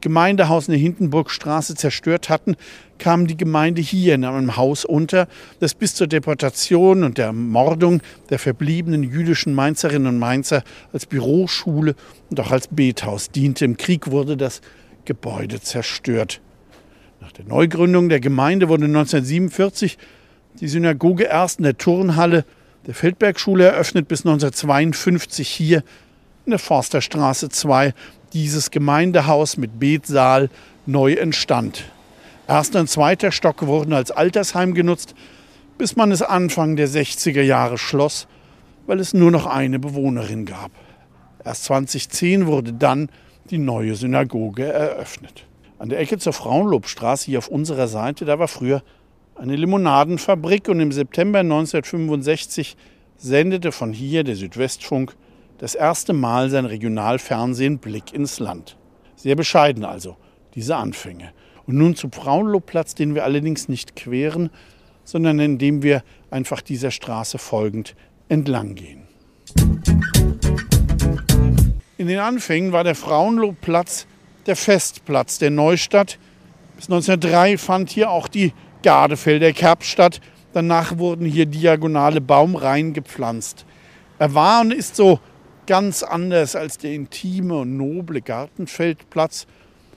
Gemeindehaus in der Hindenburgstraße zerstört hatten, kam die Gemeinde hier in einem Haus unter, das bis zur Deportation und der Ermordung der verbliebenen jüdischen Mainzerinnen und Mainzer als Büroschule und auch als Bethaus diente. Im Krieg wurde das Gebäude zerstört. Nach der Neugründung der Gemeinde wurde 1947 die Synagoge erst in der Turnhalle der Feldbergschule eröffnet, bis 1952 hier in der Forsterstraße 2 dieses Gemeindehaus mit Betsaal neu entstand. Erster und zweiter Stock wurden als Altersheim genutzt, bis man es Anfang der 60er Jahre schloss, weil es nur noch eine Bewohnerin gab. Erst 2010 wurde dann die neue Synagoge eröffnet. An der Ecke zur Frauenlobstraße, hier auf unserer Seite, da war früher eine Limonadenfabrik und im September 1965 sendete von hier der Südwestfunk das erste Mal sein Regionalfernsehen Blick ins Land. Sehr bescheiden also, diese Anfänge. Und nun zum Frauenlobplatz, den wir allerdings nicht queren, sondern indem wir einfach dieser Straße folgend entlang gehen. In den Anfängen war der Frauenlobplatz der Festplatz der Neustadt. Bis 1903 fand hier auch die Gardefelder Kerb statt. Danach wurden hier diagonale Baumreihen gepflanzt. Er war und ist so ganz anders als der intime und noble Gartenfeldplatz,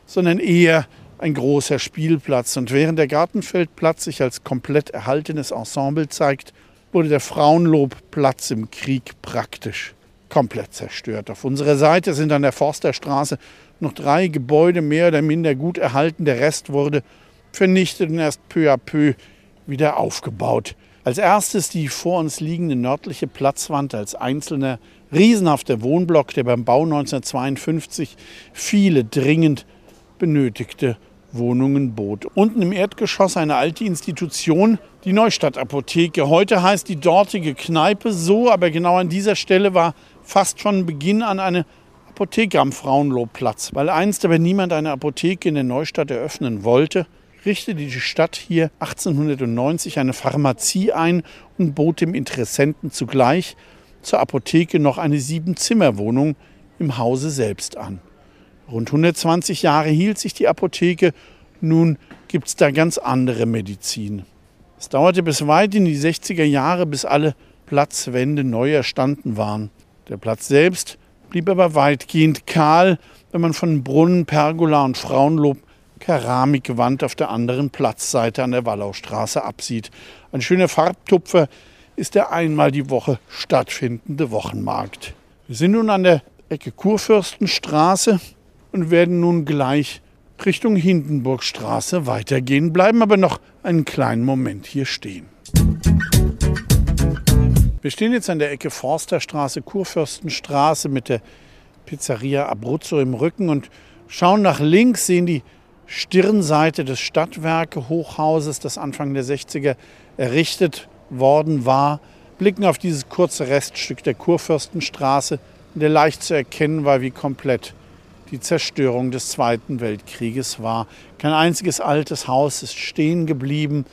sondern eher ein großer Spielplatz. Und während der Gartenfeldplatz sich als komplett erhaltenes Ensemble zeigt, wurde der Frauenlobplatz im Krieg praktisch komplett zerstört. Auf unserer Seite sind an der Forsterstraße noch drei Gebäude mehr oder minder gut erhalten. Der Rest wurde vernichtet und erst peu à peu wieder aufgebaut. Als erstes die vor uns liegende nördliche Platzwand als einzelner riesenhafter Wohnblock, der beim Bau 1952 viele dringend benötigte Wohnungen bot. Unten im Erdgeschoss eine alte Institution, die Neustadtapotheke. Heute heißt die dortige Kneipe so, aber genau an dieser Stelle war fast von Beginn an eine Apotheke am Frauenlobplatz. Weil einst aber niemand eine Apotheke in der Neustadt eröffnen wollte, richtete die Stadt hier 1890 eine Pharmazie ein und bot dem Interessenten zugleich zur Apotheke noch eine Sieben-Zimmer-Wohnung im Hause selbst an. Rund 120 Jahre hielt sich die Apotheke, nun gibt es da ganz andere Medizin. Es dauerte bis weit in die 60er Jahre, bis alle Platzwände neu erstanden waren. Der Platz selbst blieb aber weitgehend kahl, wenn man von Brunnen, Pergola und Frauenlob Keramikgewand auf der anderen Platzseite an der Wallaustraße absieht. Ein schöner Farbtupfer ist der einmal die Woche stattfindende Wochenmarkt. Wir sind nun an der Ecke Kurfürstenstraße und werden nun gleich Richtung Hindenburgstraße weitergehen, bleiben aber noch einen kleinen Moment hier stehen. Wir stehen jetzt an der Ecke Forsterstraße, Kurfürstenstraße mit der Pizzeria Abruzzo im Rücken und schauen nach links, sehen die Stirnseite des Stadtwerke Hochhauses, das Anfang der 60er errichtet worden war, blicken auf dieses kurze Reststück der Kurfürstenstraße, in der leicht zu erkennen war, wie komplett die Zerstörung des Zweiten Weltkrieges war. Kein einziges altes Haus ist stehen geblieben.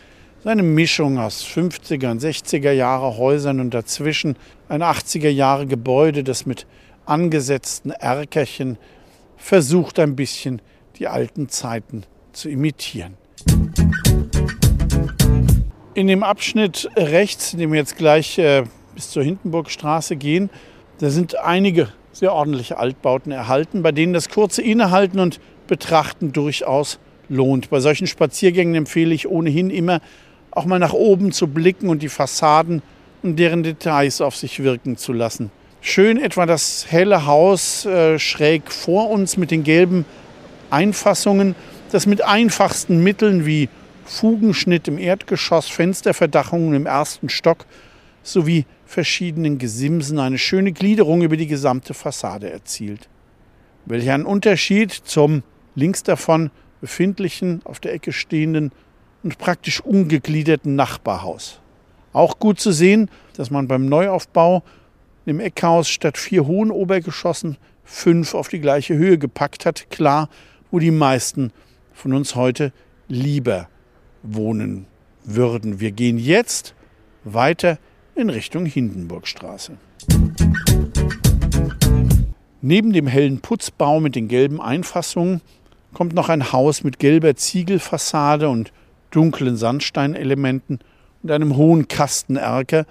Eine Mischung aus 50er und 60er Jahre Häusern und dazwischen ein 80er Jahre Gebäude, das mit angesetzten Erkerchen versucht ein bisschen die alten Zeiten zu imitieren. In dem Abschnitt rechts, in dem wir jetzt gleich äh, bis zur Hindenburgstraße gehen, da sind einige sehr ordentliche Altbauten erhalten, bei denen das kurze Innehalten und Betrachten durchaus lohnt. Bei solchen Spaziergängen empfehle ich ohnehin immer, auch mal nach oben zu blicken und die Fassaden und deren Details auf sich wirken zu lassen. Schön etwa das helle Haus äh, schräg vor uns mit den gelben Einfassungen, das mit einfachsten Mitteln wie Fugenschnitt im Erdgeschoss, Fensterverdachungen im ersten Stock sowie verschiedenen Gesimsen eine schöne Gliederung über die gesamte Fassade erzielt. Welcher ein Unterschied zum links davon befindlichen, auf der Ecke stehenden und praktisch ungegliederten Nachbarhaus. Auch gut zu sehen, dass man beim Neuaufbau im Eckhaus statt vier hohen Obergeschossen fünf auf die gleiche Höhe gepackt hat. Klar, wo die meisten von uns heute lieber wohnen würden. Wir gehen jetzt weiter in Richtung Hindenburgstraße. Neben dem hellen Putzbau mit den gelben Einfassungen kommt noch ein Haus mit gelber Ziegelfassade und dunklen Sandsteinelementen und einem hohen Kastenerker,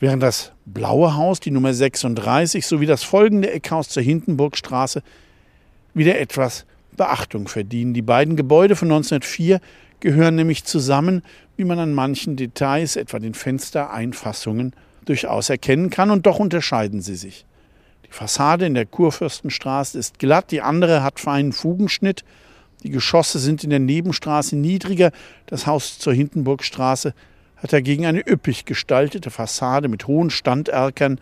während das blaue Haus, die Nummer 36, sowie das folgende Eckhaus zur Hindenburgstraße wieder etwas Beachtung verdienen. Die beiden Gebäude von 1904 gehören nämlich zusammen, wie man an manchen Details, etwa den Fenstereinfassungen, durchaus erkennen kann, und doch unterscheiden sie sich. Die Fassade in der Kurfürstenstraße ist glatt, die andere hat feinen Fugenschnitt, die Geschosse sind in der Nebenstraße niedriger, das Haus zur Hindenburgstraße hat dagegen eine üppig gestaltete Fassade mit hohen Standerkern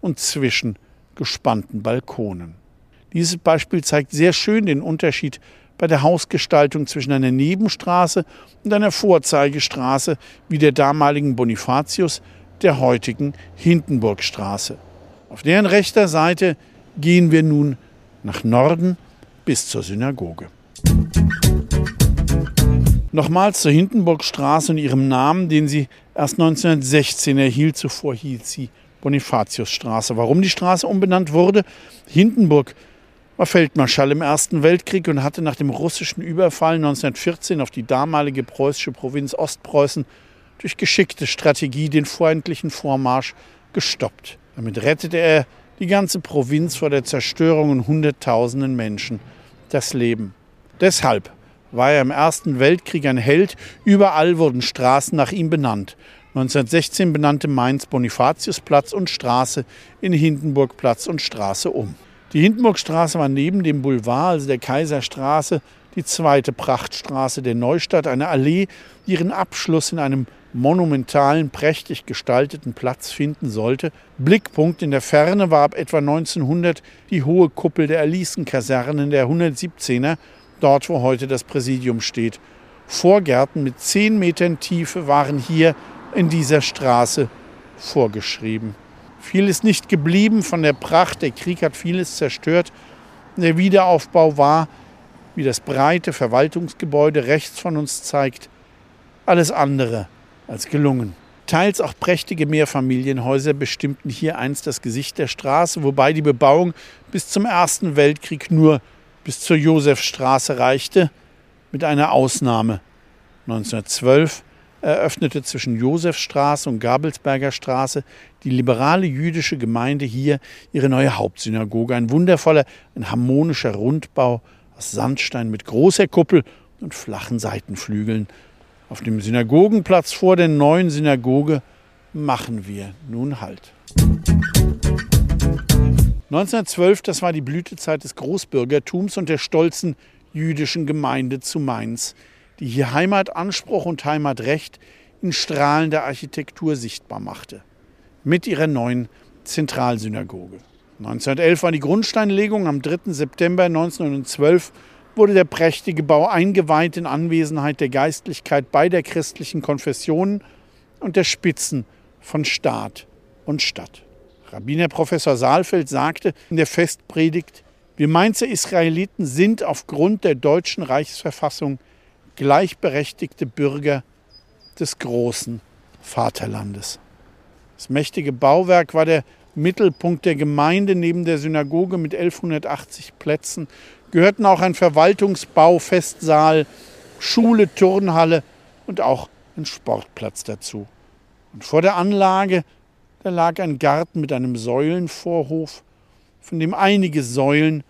und zwischengespannten Balkonen. Dieses Beispiel zeigt sehr schön den Unterschied bei der Hausgestaltung zwischen einer Nebenstraße und einer Vorzeigestraße wie der damaligen Bonifatius, der heutigen Hindenburgstraße. Auf deren rechter Seite gehen wir nun nach Norden bis zur Synagoge. Nochmals zur Hindenburgstraße und ihrem Namen, den sie erst 1916 erhielt. Zuvor hielt sie Bonifatiusstraße. Warum die Straße umbenannt wurde? Hindenburg war Feldmarschall im Ersten Weltkrieg und hatte nach dem russischen Überfall 1914 auf die damalige preußische Provinz Ostpreußen durch geschickte Strategie den feindlichen Vormarsch gestoppt. Damit rettete er die ganze Provinz vor der Zerstörung und Hunderttausenden Menschen das Leben. Deshalb war er im Ersten Weltkrieg ein Held. Überall wurden Straßen nach ihm benannt. 1916 benannte Mainz Bonifatiusplatz und Straße in Hindenburgplatz und Straße um. Die Hindenburgstraße war neben dem Boulevard, also der Kaiserstraße, die zweite Prachtstraße der Neustadt, eine Allee, die ihren Abschluss in einem monumentalen, prächtig gestalteten Platz finden sollte. Blickpunkt in der Ferne war ab etwa 1900 die hohe Kuppel der Alicenkaserne der 117er, dort wo heute das Präsidium steht. Vorgärten mit 10 Metern Tiefe waren hier in dieser Straße vorgeschrieben. Viel ist nicht geblieben von der Pracht. Der Krieg hat vieles zerstört. Der Wiederaufbau war, wie das breite Verwaltungsgebäude rechts von uns zeigt, alles andere als gelungen. Teils auch prächtige Mehrfamilienhäuser bestimmten hier einst das Gesicht der Straße, wobei die Bebauung bis zum Ersten Weltkrieg nur bis zur Josefstraße reichte, mit einer Ausnahme. 1912 eröffnete zwischen Josefstraße und Gabelsberger Straße die liberale jüdische Gemeinde hier ihre neue Hauptsynagoge. Ein wundervoller, ein harmonischer Rundbau aus Sandstein mit großer Kuppel und flachen Seitenflügeln. Auf dem Synagogenplatz vor der neuen Synagoge machen wir nun Halt. 1912, das war die Blütezeit des Großbürgertums und der stolzen jüdischen Gemeinde zu Mainz, die hier Heimatanspruch und Heimatrecht in strahlender Architektur sichtbar machte. Mit ihrer neuen Zentralsynagoge. 1911 war die Grundsteinlegung, am 3. September 1912 wurde der prächtige Bau eingeweiht in Anwesenheit der Geistlichkeit beider christlichen Konfessionen und der Spitzen von Staat und Stadt. Rabbiner Professor Saalfeld sagte in der Festpredigt, wir Mainzer Israeliten sind aufgrund der deutschen Reichsverfassung gleichberechtigte Bürger des großen Vaterlandes. Das mächtige Bauwerk war der Mittelpunkt der Gemeinde neben der Synagoge mit 1180 Plätzen, gehörten auch ein Verwaltungsbau, Festsaal, Schule, Turnhalle und auch ein Sportplatz dazu. Und vor der Anlage, da lag ein Garten mit einem Säulenvorhof, von dem einige Säulen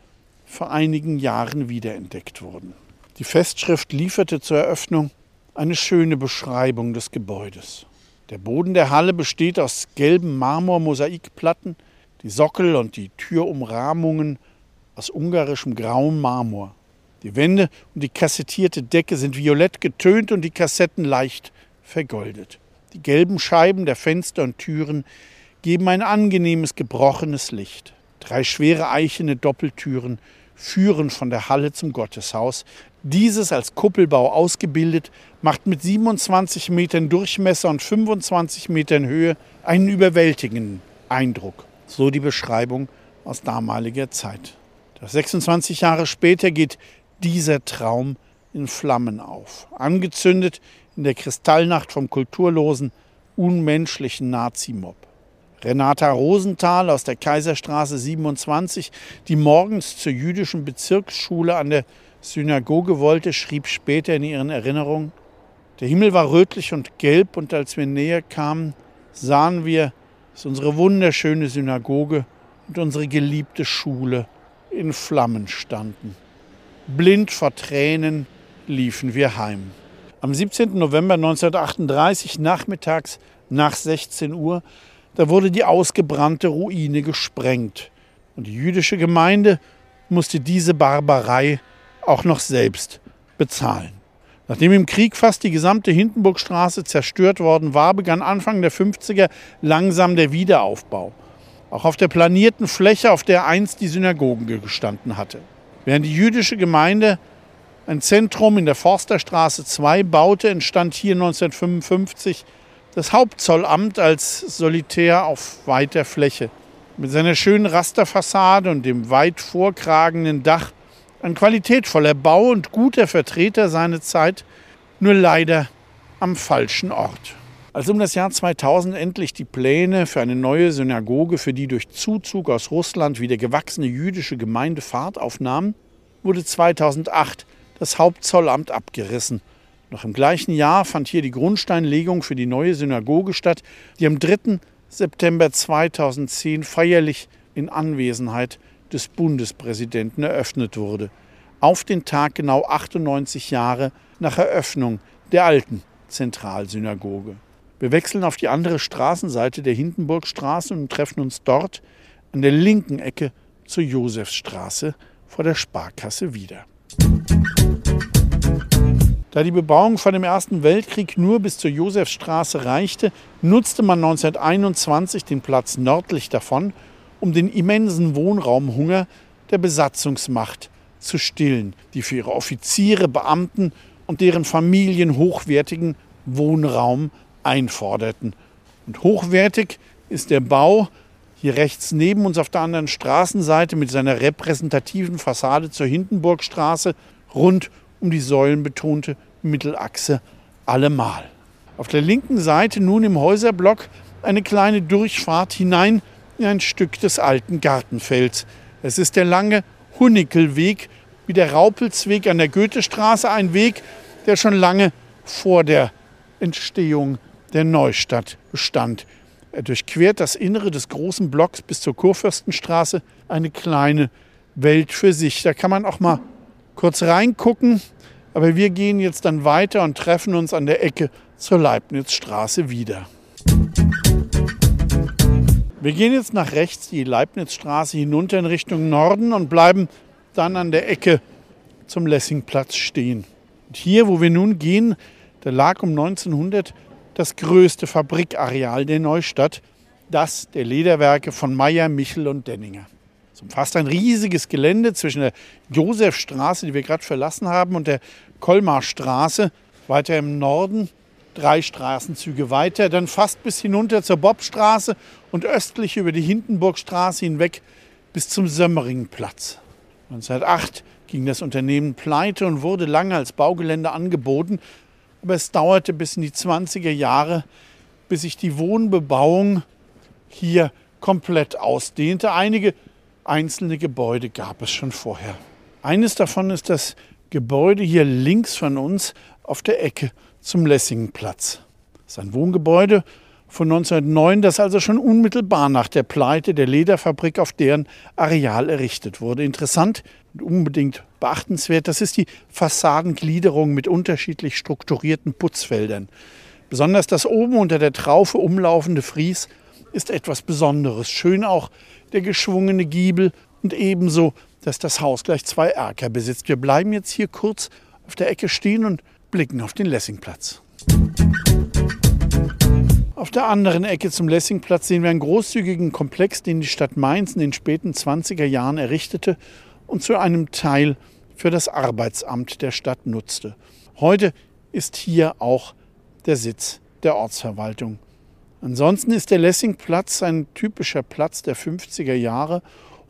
vor einigen Jahren wiederentdeckt wurden. Die Festschrift lieferte zur Eröffnung eine schöne Beschreibung des Gebäudes. Der Boden der Halle besteht aus gelben Marmormosaikplatten, die Sockel und die Türumrahmungen aus ungarischem grauem Marmor. Die Wände und die kassettierte Decke sind violett getönt und die Kassetten leicht vergoldet. Die gelben Scheiben der Fenster und Türen geben ein angenehmes gebrochenes Licht. Drei schwere eichene Doppeltüren führen von der Halle zum Gotteshaus. Dieses als Kuppelbau ausgebildet, macht mit 27 Metern Durchmesser und 25 Metern Höhe einen überwältigenden Eindruck. So die Beschreibung aus damaliger Zeit. Doch 26 Jahre später geht dieser Traum in Flammen auf. Angezündet in der Kristallnacht vom kulturlosen, unmenschlichen Nazi-Mob. Renata Rosenthal aus der Kaiserstraße 27, die morgens zur jüdischen Bezirksschule an der Synagoge wollte, schrieb später in ihren Erinnerungen, der Himmel war rötlich und gelb und als wir näher kamen, sahen wir, dass unsere wunderschöne Synagoge und unsere geliebte Schule in Flammen standen. Blind vor Tränen liefen wir heim. Am 17. November 1938 nachmittags nach 16 Uhr da wurde die ausgebrannte Ruine gesprengt. Und die jüdische Gemeinde musste diese Barbarei auch noch selbst bezahlen. Nachdem im Krieg fast die gesamte Hindenburgstraße zerstört worden war, begann Anfang der 50er langsam der Wiederaufbau. Auch auf der planierten Fläche, auf der einst die Synagoge gestanden hatte. Während die jüdische Gemeinde ein Zentrum in der Forsterstraße 2 baute, entstand hier 1955 das Hauptzollamt als Solitär auf weiter Fläche. Mit seiner schönen Rasterfassade und dem weit vorkragenden Dach ein qualitätvoller Bau und guter Vertreter seiner Zeit, nur leider am falschen Ort. Als um das Jahr 2000 endlich die Pläne für eine neue Synagoge für die durch Zuzug aus Russland wieder gewachsene jüdische Gemeinde Fahrt aufnahmen, wurde 2008 das Hauptzollamt abgerissen noch im gleichen Jahr fand hier die Grundsteinlegung für die neue Synagoge statt, die am 3. September 2010 feierlich in Anwesenheit des Bundespräsidenten eröffnet wurde. Auf den Tag genau 98 Jahre nach Eröffnung der alten Zentralsynagoge. Wir wechseln auf die andere Straßenseite der Hindenburgstraße und treffen uns dort an der linken Ecke zur Josefsstraße vor der Sparkasse wieder. Da die Bebauung vor dem Ersten Weltkrieg nur bis zur Josefstraße reichte, nutzte man 1921 den Platz nördlich davon, um den immensen Wohnraumhunger der Besatzungsmacht zu stillen, die für ihre Offiziere, Beamten und deren Familien hochwertigen Wohnraum einforderten. Und hochwertig ist der Bau hier rechts neben uns auf der anderen Straßenseite mit seiner repräsentativen Fassade zur Hindenburgstraße rund um die säulenbetonte Mittelachse allemal. Auf der linken Seite nun im Häuserblock eine kleine Durchfahrt hinein in ein Stück des alten Gartenfelds. Es ist der lange Hunnikelweg, wie der Raupelsweg an der Goethestraße, ein Weg, der schon lange vor der Entstehung der Neustadt bestand. Er durchquert das Innere des großen Blocks bis zur Kurfürstenstraße, eine kleine Welt für sich. Da kann man auch mal kurz reingucken. Aber wir gehen jetzt dann weiter und treffen uns an der Ecke zur Leibnizstraße wieder. Wir gehen jetzt nach rechts die Leibnizstraße hinunter in Richtung Norden und bleiben dann an der Ecke zum Lessingplatz stehen. Und hier, wo wir nun gehen, da lag um 1900 das größte Fabrikareal der Neustadt, das der Lederwerke von Meyer, Michel und Denninger. Es umfasst ein riesiges Gelände zwischen der Josefstraße, die wir gerade verlassen haben, und der Kolmarstraße, weiter im Norden, drei Straßenzüge weiter, dann fast bis hinunter zur Bobstraße und östlich über die Hindenburgstraße hinweg bis zum Sömmeringplatz. 1908 ging das Unternehmen pleite und wurde lange als Baugelände angeboten, aber es dauerte bis in die 20er Jahre, bis sich die Wohnbebauung hier komplett ausdehnte. Einige einzelne Gebäude gab es schon vorher. Eines davon ist das Gebäude hier links von uns auf der Ecke zum Lessingplatz. Das ist ein Wohngebäude von 1909, das also schon unmittelbar nach der Pleite der Lederfabrik auf deren Areal errichtet wurde. Interessant und unbedingt beachtenswert, das ist die Fassadengliederung mit unterschiedlich strukturierten Putzfeldern. Besonders das oben unter der Traufe umlaufende Fries ist etwas Besonderes. Schön auch der geschwungene Giebel und ebenso, dass das Haus gleich zwei Erker besitzt. Wir bleiben jetzt hier kurz auf der Ecke stehen und blicken auf den Lessingplatz. Auf der anderen Ecke zum Lessingplatz sehen wir einen großzügigen Komplex, den die Stadt Mainz in den späten 20er Jahren errichtete und zu einem Teil für das Arbeitsamt der Stadt nutzte. Heute ist hier auch der Sitz der Ortsverwaltung. Ansonsten ist der Lessingplatz ein typischer Platz der 50er Jahre.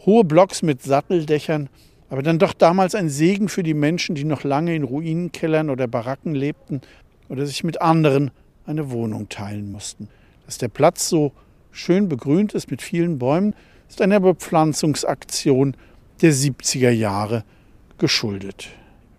Hohe Blocks mit Satteldächern, aber dann doch damals ein Segen für die Menschen, die noch lange in Ruinenkellern oder Baracken lebten oder sich mit anderen eine Wohnung teilen mussten. Dass der Platz so schön begrünt ist mit vielen Bäumen, ist einer Bepflanzungsaktion der 70er Jahre geschuldet.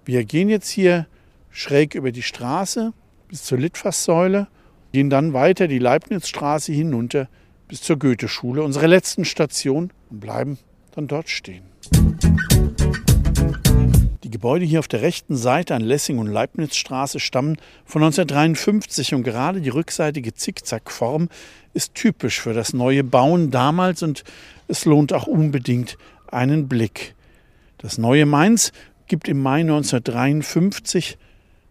Wir gehen jetzt hier schräg über die Straße bis zur Litfaßsäule, gehen dann weiter die Leibnizstraße hinunter bis zur Goetheschule, unsere letzten Station, und bleiben dann dort stehen. Die Gebäude hier auf der rechten Seite an Lessing- und Leibnizstraße stammen von 1953 und gerade die rückseitige Zickzackform ist typisch für das neue Bauen damals und es lohnt auch unbedingt einen Blick. Das neue Mainz gibt im Mai 1953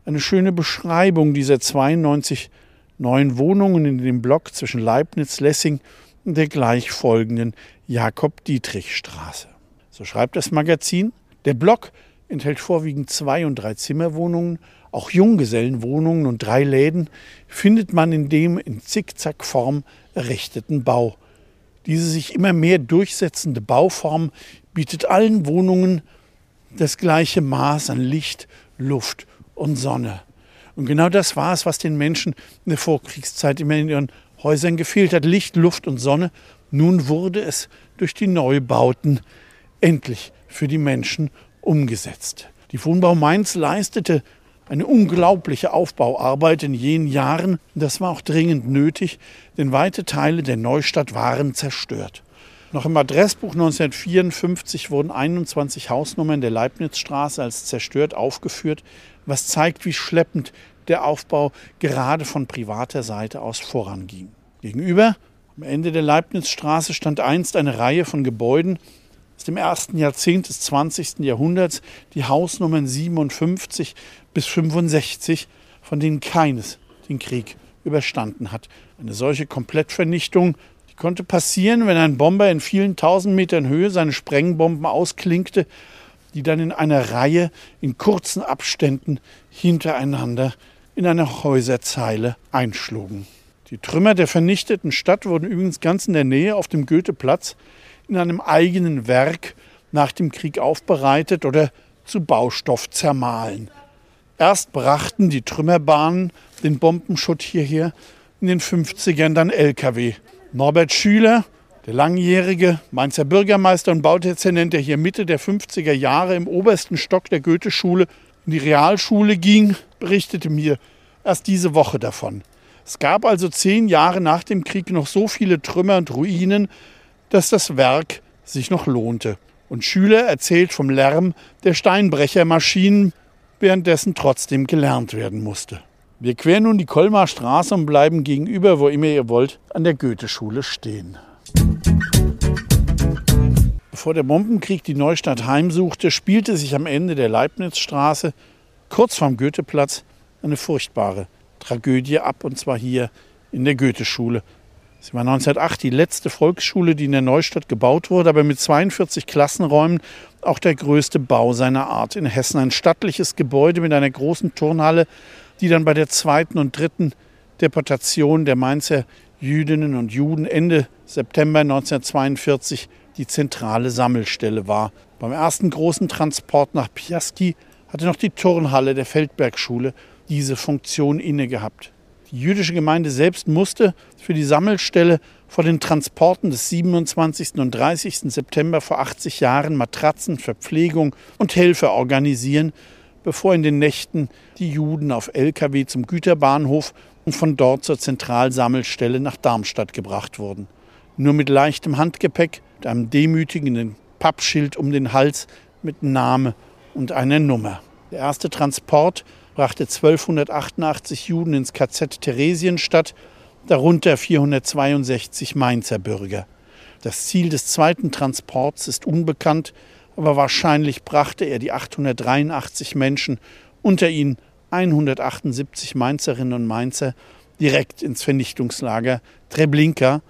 eine schöne Beschreibung dieser 92 neuen Wohnungen in dem Block zwischen Leibniz, Lessing und der gleich folgenden Jakob-Dietrich-Straße. So schreibt das Magazin. Der Block enthält vorwiegend Zwei- und Drei-Zimmerwohnungen, auch Junggesellenwohnungen und drei Läden findet man in dem in Zickzackform errichteten Bau. Diese sich immer mehr durchsetzende Bauform bietet allen Wohnungen das gleiche Maß an Licht, Luft und Sonne. Und genau das war es, was den Menschen in der Vorkriegszeit immer in ihren Häusern gefehlt hat. Licht, Luft und Sonne. Nun wurde es durch die Neubauten endlich für die Menschen umgesetzt. Die Wohnbau Mainz leistete eine unglaubliche Aufbauarbeit in jenen Jahren. Das war auch dringend nötig, denn weite Teile der Neustadt waren zerstört. Noch im Adressbuch 1954 wurden 21 Hausnummern der Leibnizstraße als zerstört aufgeführt, was zeigt, wie schleppend der Aufbau gerade von privater Seite aus voranging. Gegenüber, am Ende der Leibnizstraße, stand einst eine Reihe von Gebäuden, aus dem ersten Jahrzehnt des 20. Jahrhunderts die Hausnummern 57 bis 65, von denen keines den Krieg überstanden hat. Eine solche Komplettvernichtung die konnte passieren, wenn ein Bomber in vielen tausend Metern Höhe seine Sprengbomben ausklinkte, die dann in einer Reihe in kurzen Abständen hintereinander in eine Häuserzeile einschlugen. Die Trümmer der vernichteten Stadt wurden übrigens ganz in der Nähe auf dem Goetheplatz in einem eigenen Werk nach dem Krieg aufbereitet oder zu Baustoff zermahlen. Erst brachten die Trümmerbahnen den Bombenschutt hierher, in den 50ern dann Lkw. Norbert Schüler, der langjährige Mainzer Bürgermeister und Baudezernent, der hier Mitte der 50er Jahre im obersten Stock der Goetheschule in die Realschule ging, berichtete mir erst diese Woche davon. Es gab also zehn Jahre nach dem Krieg noch so viele Trümmer und Ruinen, dass das Werk sich noch lohnte. Und Schüler erzählt vom Lärm der Steinbrechermaschinen, währenddessen trotzdem gelernt werden musste. Wir queren nun die Kolmar Straße und bleiben gegenüber, wo immer ihr wollt, an der Goetheschule stehen. Bevor der Bombenkrieg die Neustadt heimsuchte, spielte sich am Ende der Leibnizstraße, kurz vorm Goetheplatz, eine furchtbare Tragödie ab, und zwar hier in der Goetheschule. Sie war 1908 die letzte Volksschule, die in der Neustadt gebaut wurde, aber mit 42 Klassenräumen auch der größte Bau seiner Art in Hessen. Ein stattliches Gebäude mit einer großen Turnhalle, die dann bei der zweiten und dritten Deportation der Mainzer Jüdinnen und Juden Ende September 1942 die zentrale Sammelstelle war. Beim ersten großen Transport nach Piaski hatte noch die Turnhalle der Feldbergschule diese Funktion inne gehabt. Die jüdische Gemeinde selbst musste für die Sammelstelle vor den Transporten des 27. und 30. September vor 80 Jahren Matratzen, Verpflegung und Helfer organisieren, bevor in den Nächten die Juden auf Lkw zum Güterbahnhof und von dort zur Zentralsammelstelle nach Darmstadt gebracht wurden. Nur mit leichtem Handgepäck und einem demütigenden Pappschild um den Hals mit Name und einer Nummer. Der erste Transport brachte 1288 Juden ins KZ Theresienstadt, darunter 462 Mainzer Bürger. Das Ziel des zweiten Transports ist unbekannt, aber wahrscheinlich brachte er die 883 Menschen, unter ihnen 178 Mainzerinnen und Mainzer, direkt ins Vernichtungslager Treblinka,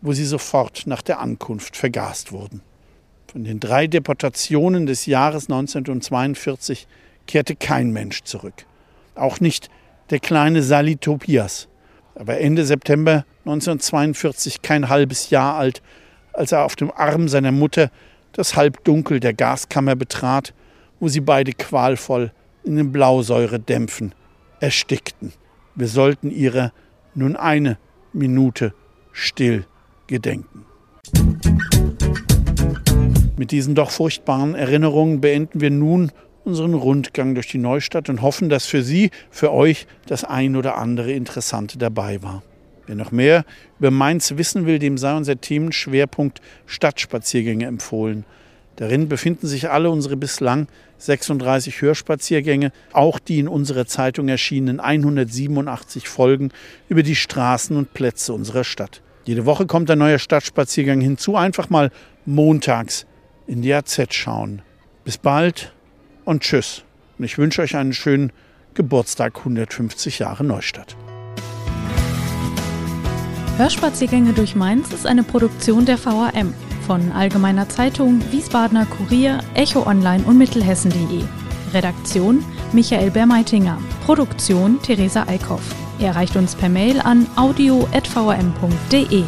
wo sie sofort nach der Ankunft vergast wurden. Von den drei Deportationen des Jahres 1942 kehrte kein Mensch zurück. Auch nicht der kleine Sali Tobias. Er war Ende September 1942 kein halbes Jahr alt, als er auf dem Arm seiner Mutter das Halbdunkel der Gaskammer betrat, wo sie beide qualvoll in den Blausäuredämpfen erstickten. Wir sollten ihrer nun eine Minute still gedenken. Mit diesen doch furchtbaren Erinnerungen beenden wir nun unseren Rundgang durch die Neustadt und hoffen, dass für Sie, für euch das ein oder andere Interessante dabei war. Wer noch mehr über Mainz wissen will, dem sei unser Themenschwerpunkt Stadtspaziergänge empfohlen. Darin befinden sich alle unsere bislang 36 Hörspaziergänge, auch die in unserer Zeitung erschienenen 187 Folgen über die Straßen und Plätze unserer Stadt. Jede Woche kommt ein neuer Stadtspaziergang hinzu. Einfach mal montags in die AZ schauen. Bis bald und tschüss. Und ich wünsche euch einen schönen Geburtstag 150 Jahre Neustadt. Hörspaziergänge durch Mainz ist eine Produktion der VAM von Allgemeiner Zeitung, Wiesbadener Kurier, Echo Online und Mittelhessen.de. Redaktion Michael Bermeitinger. Produktion Theresa Eickhoff. Er erreicht uns per Mail an audio.vam.de.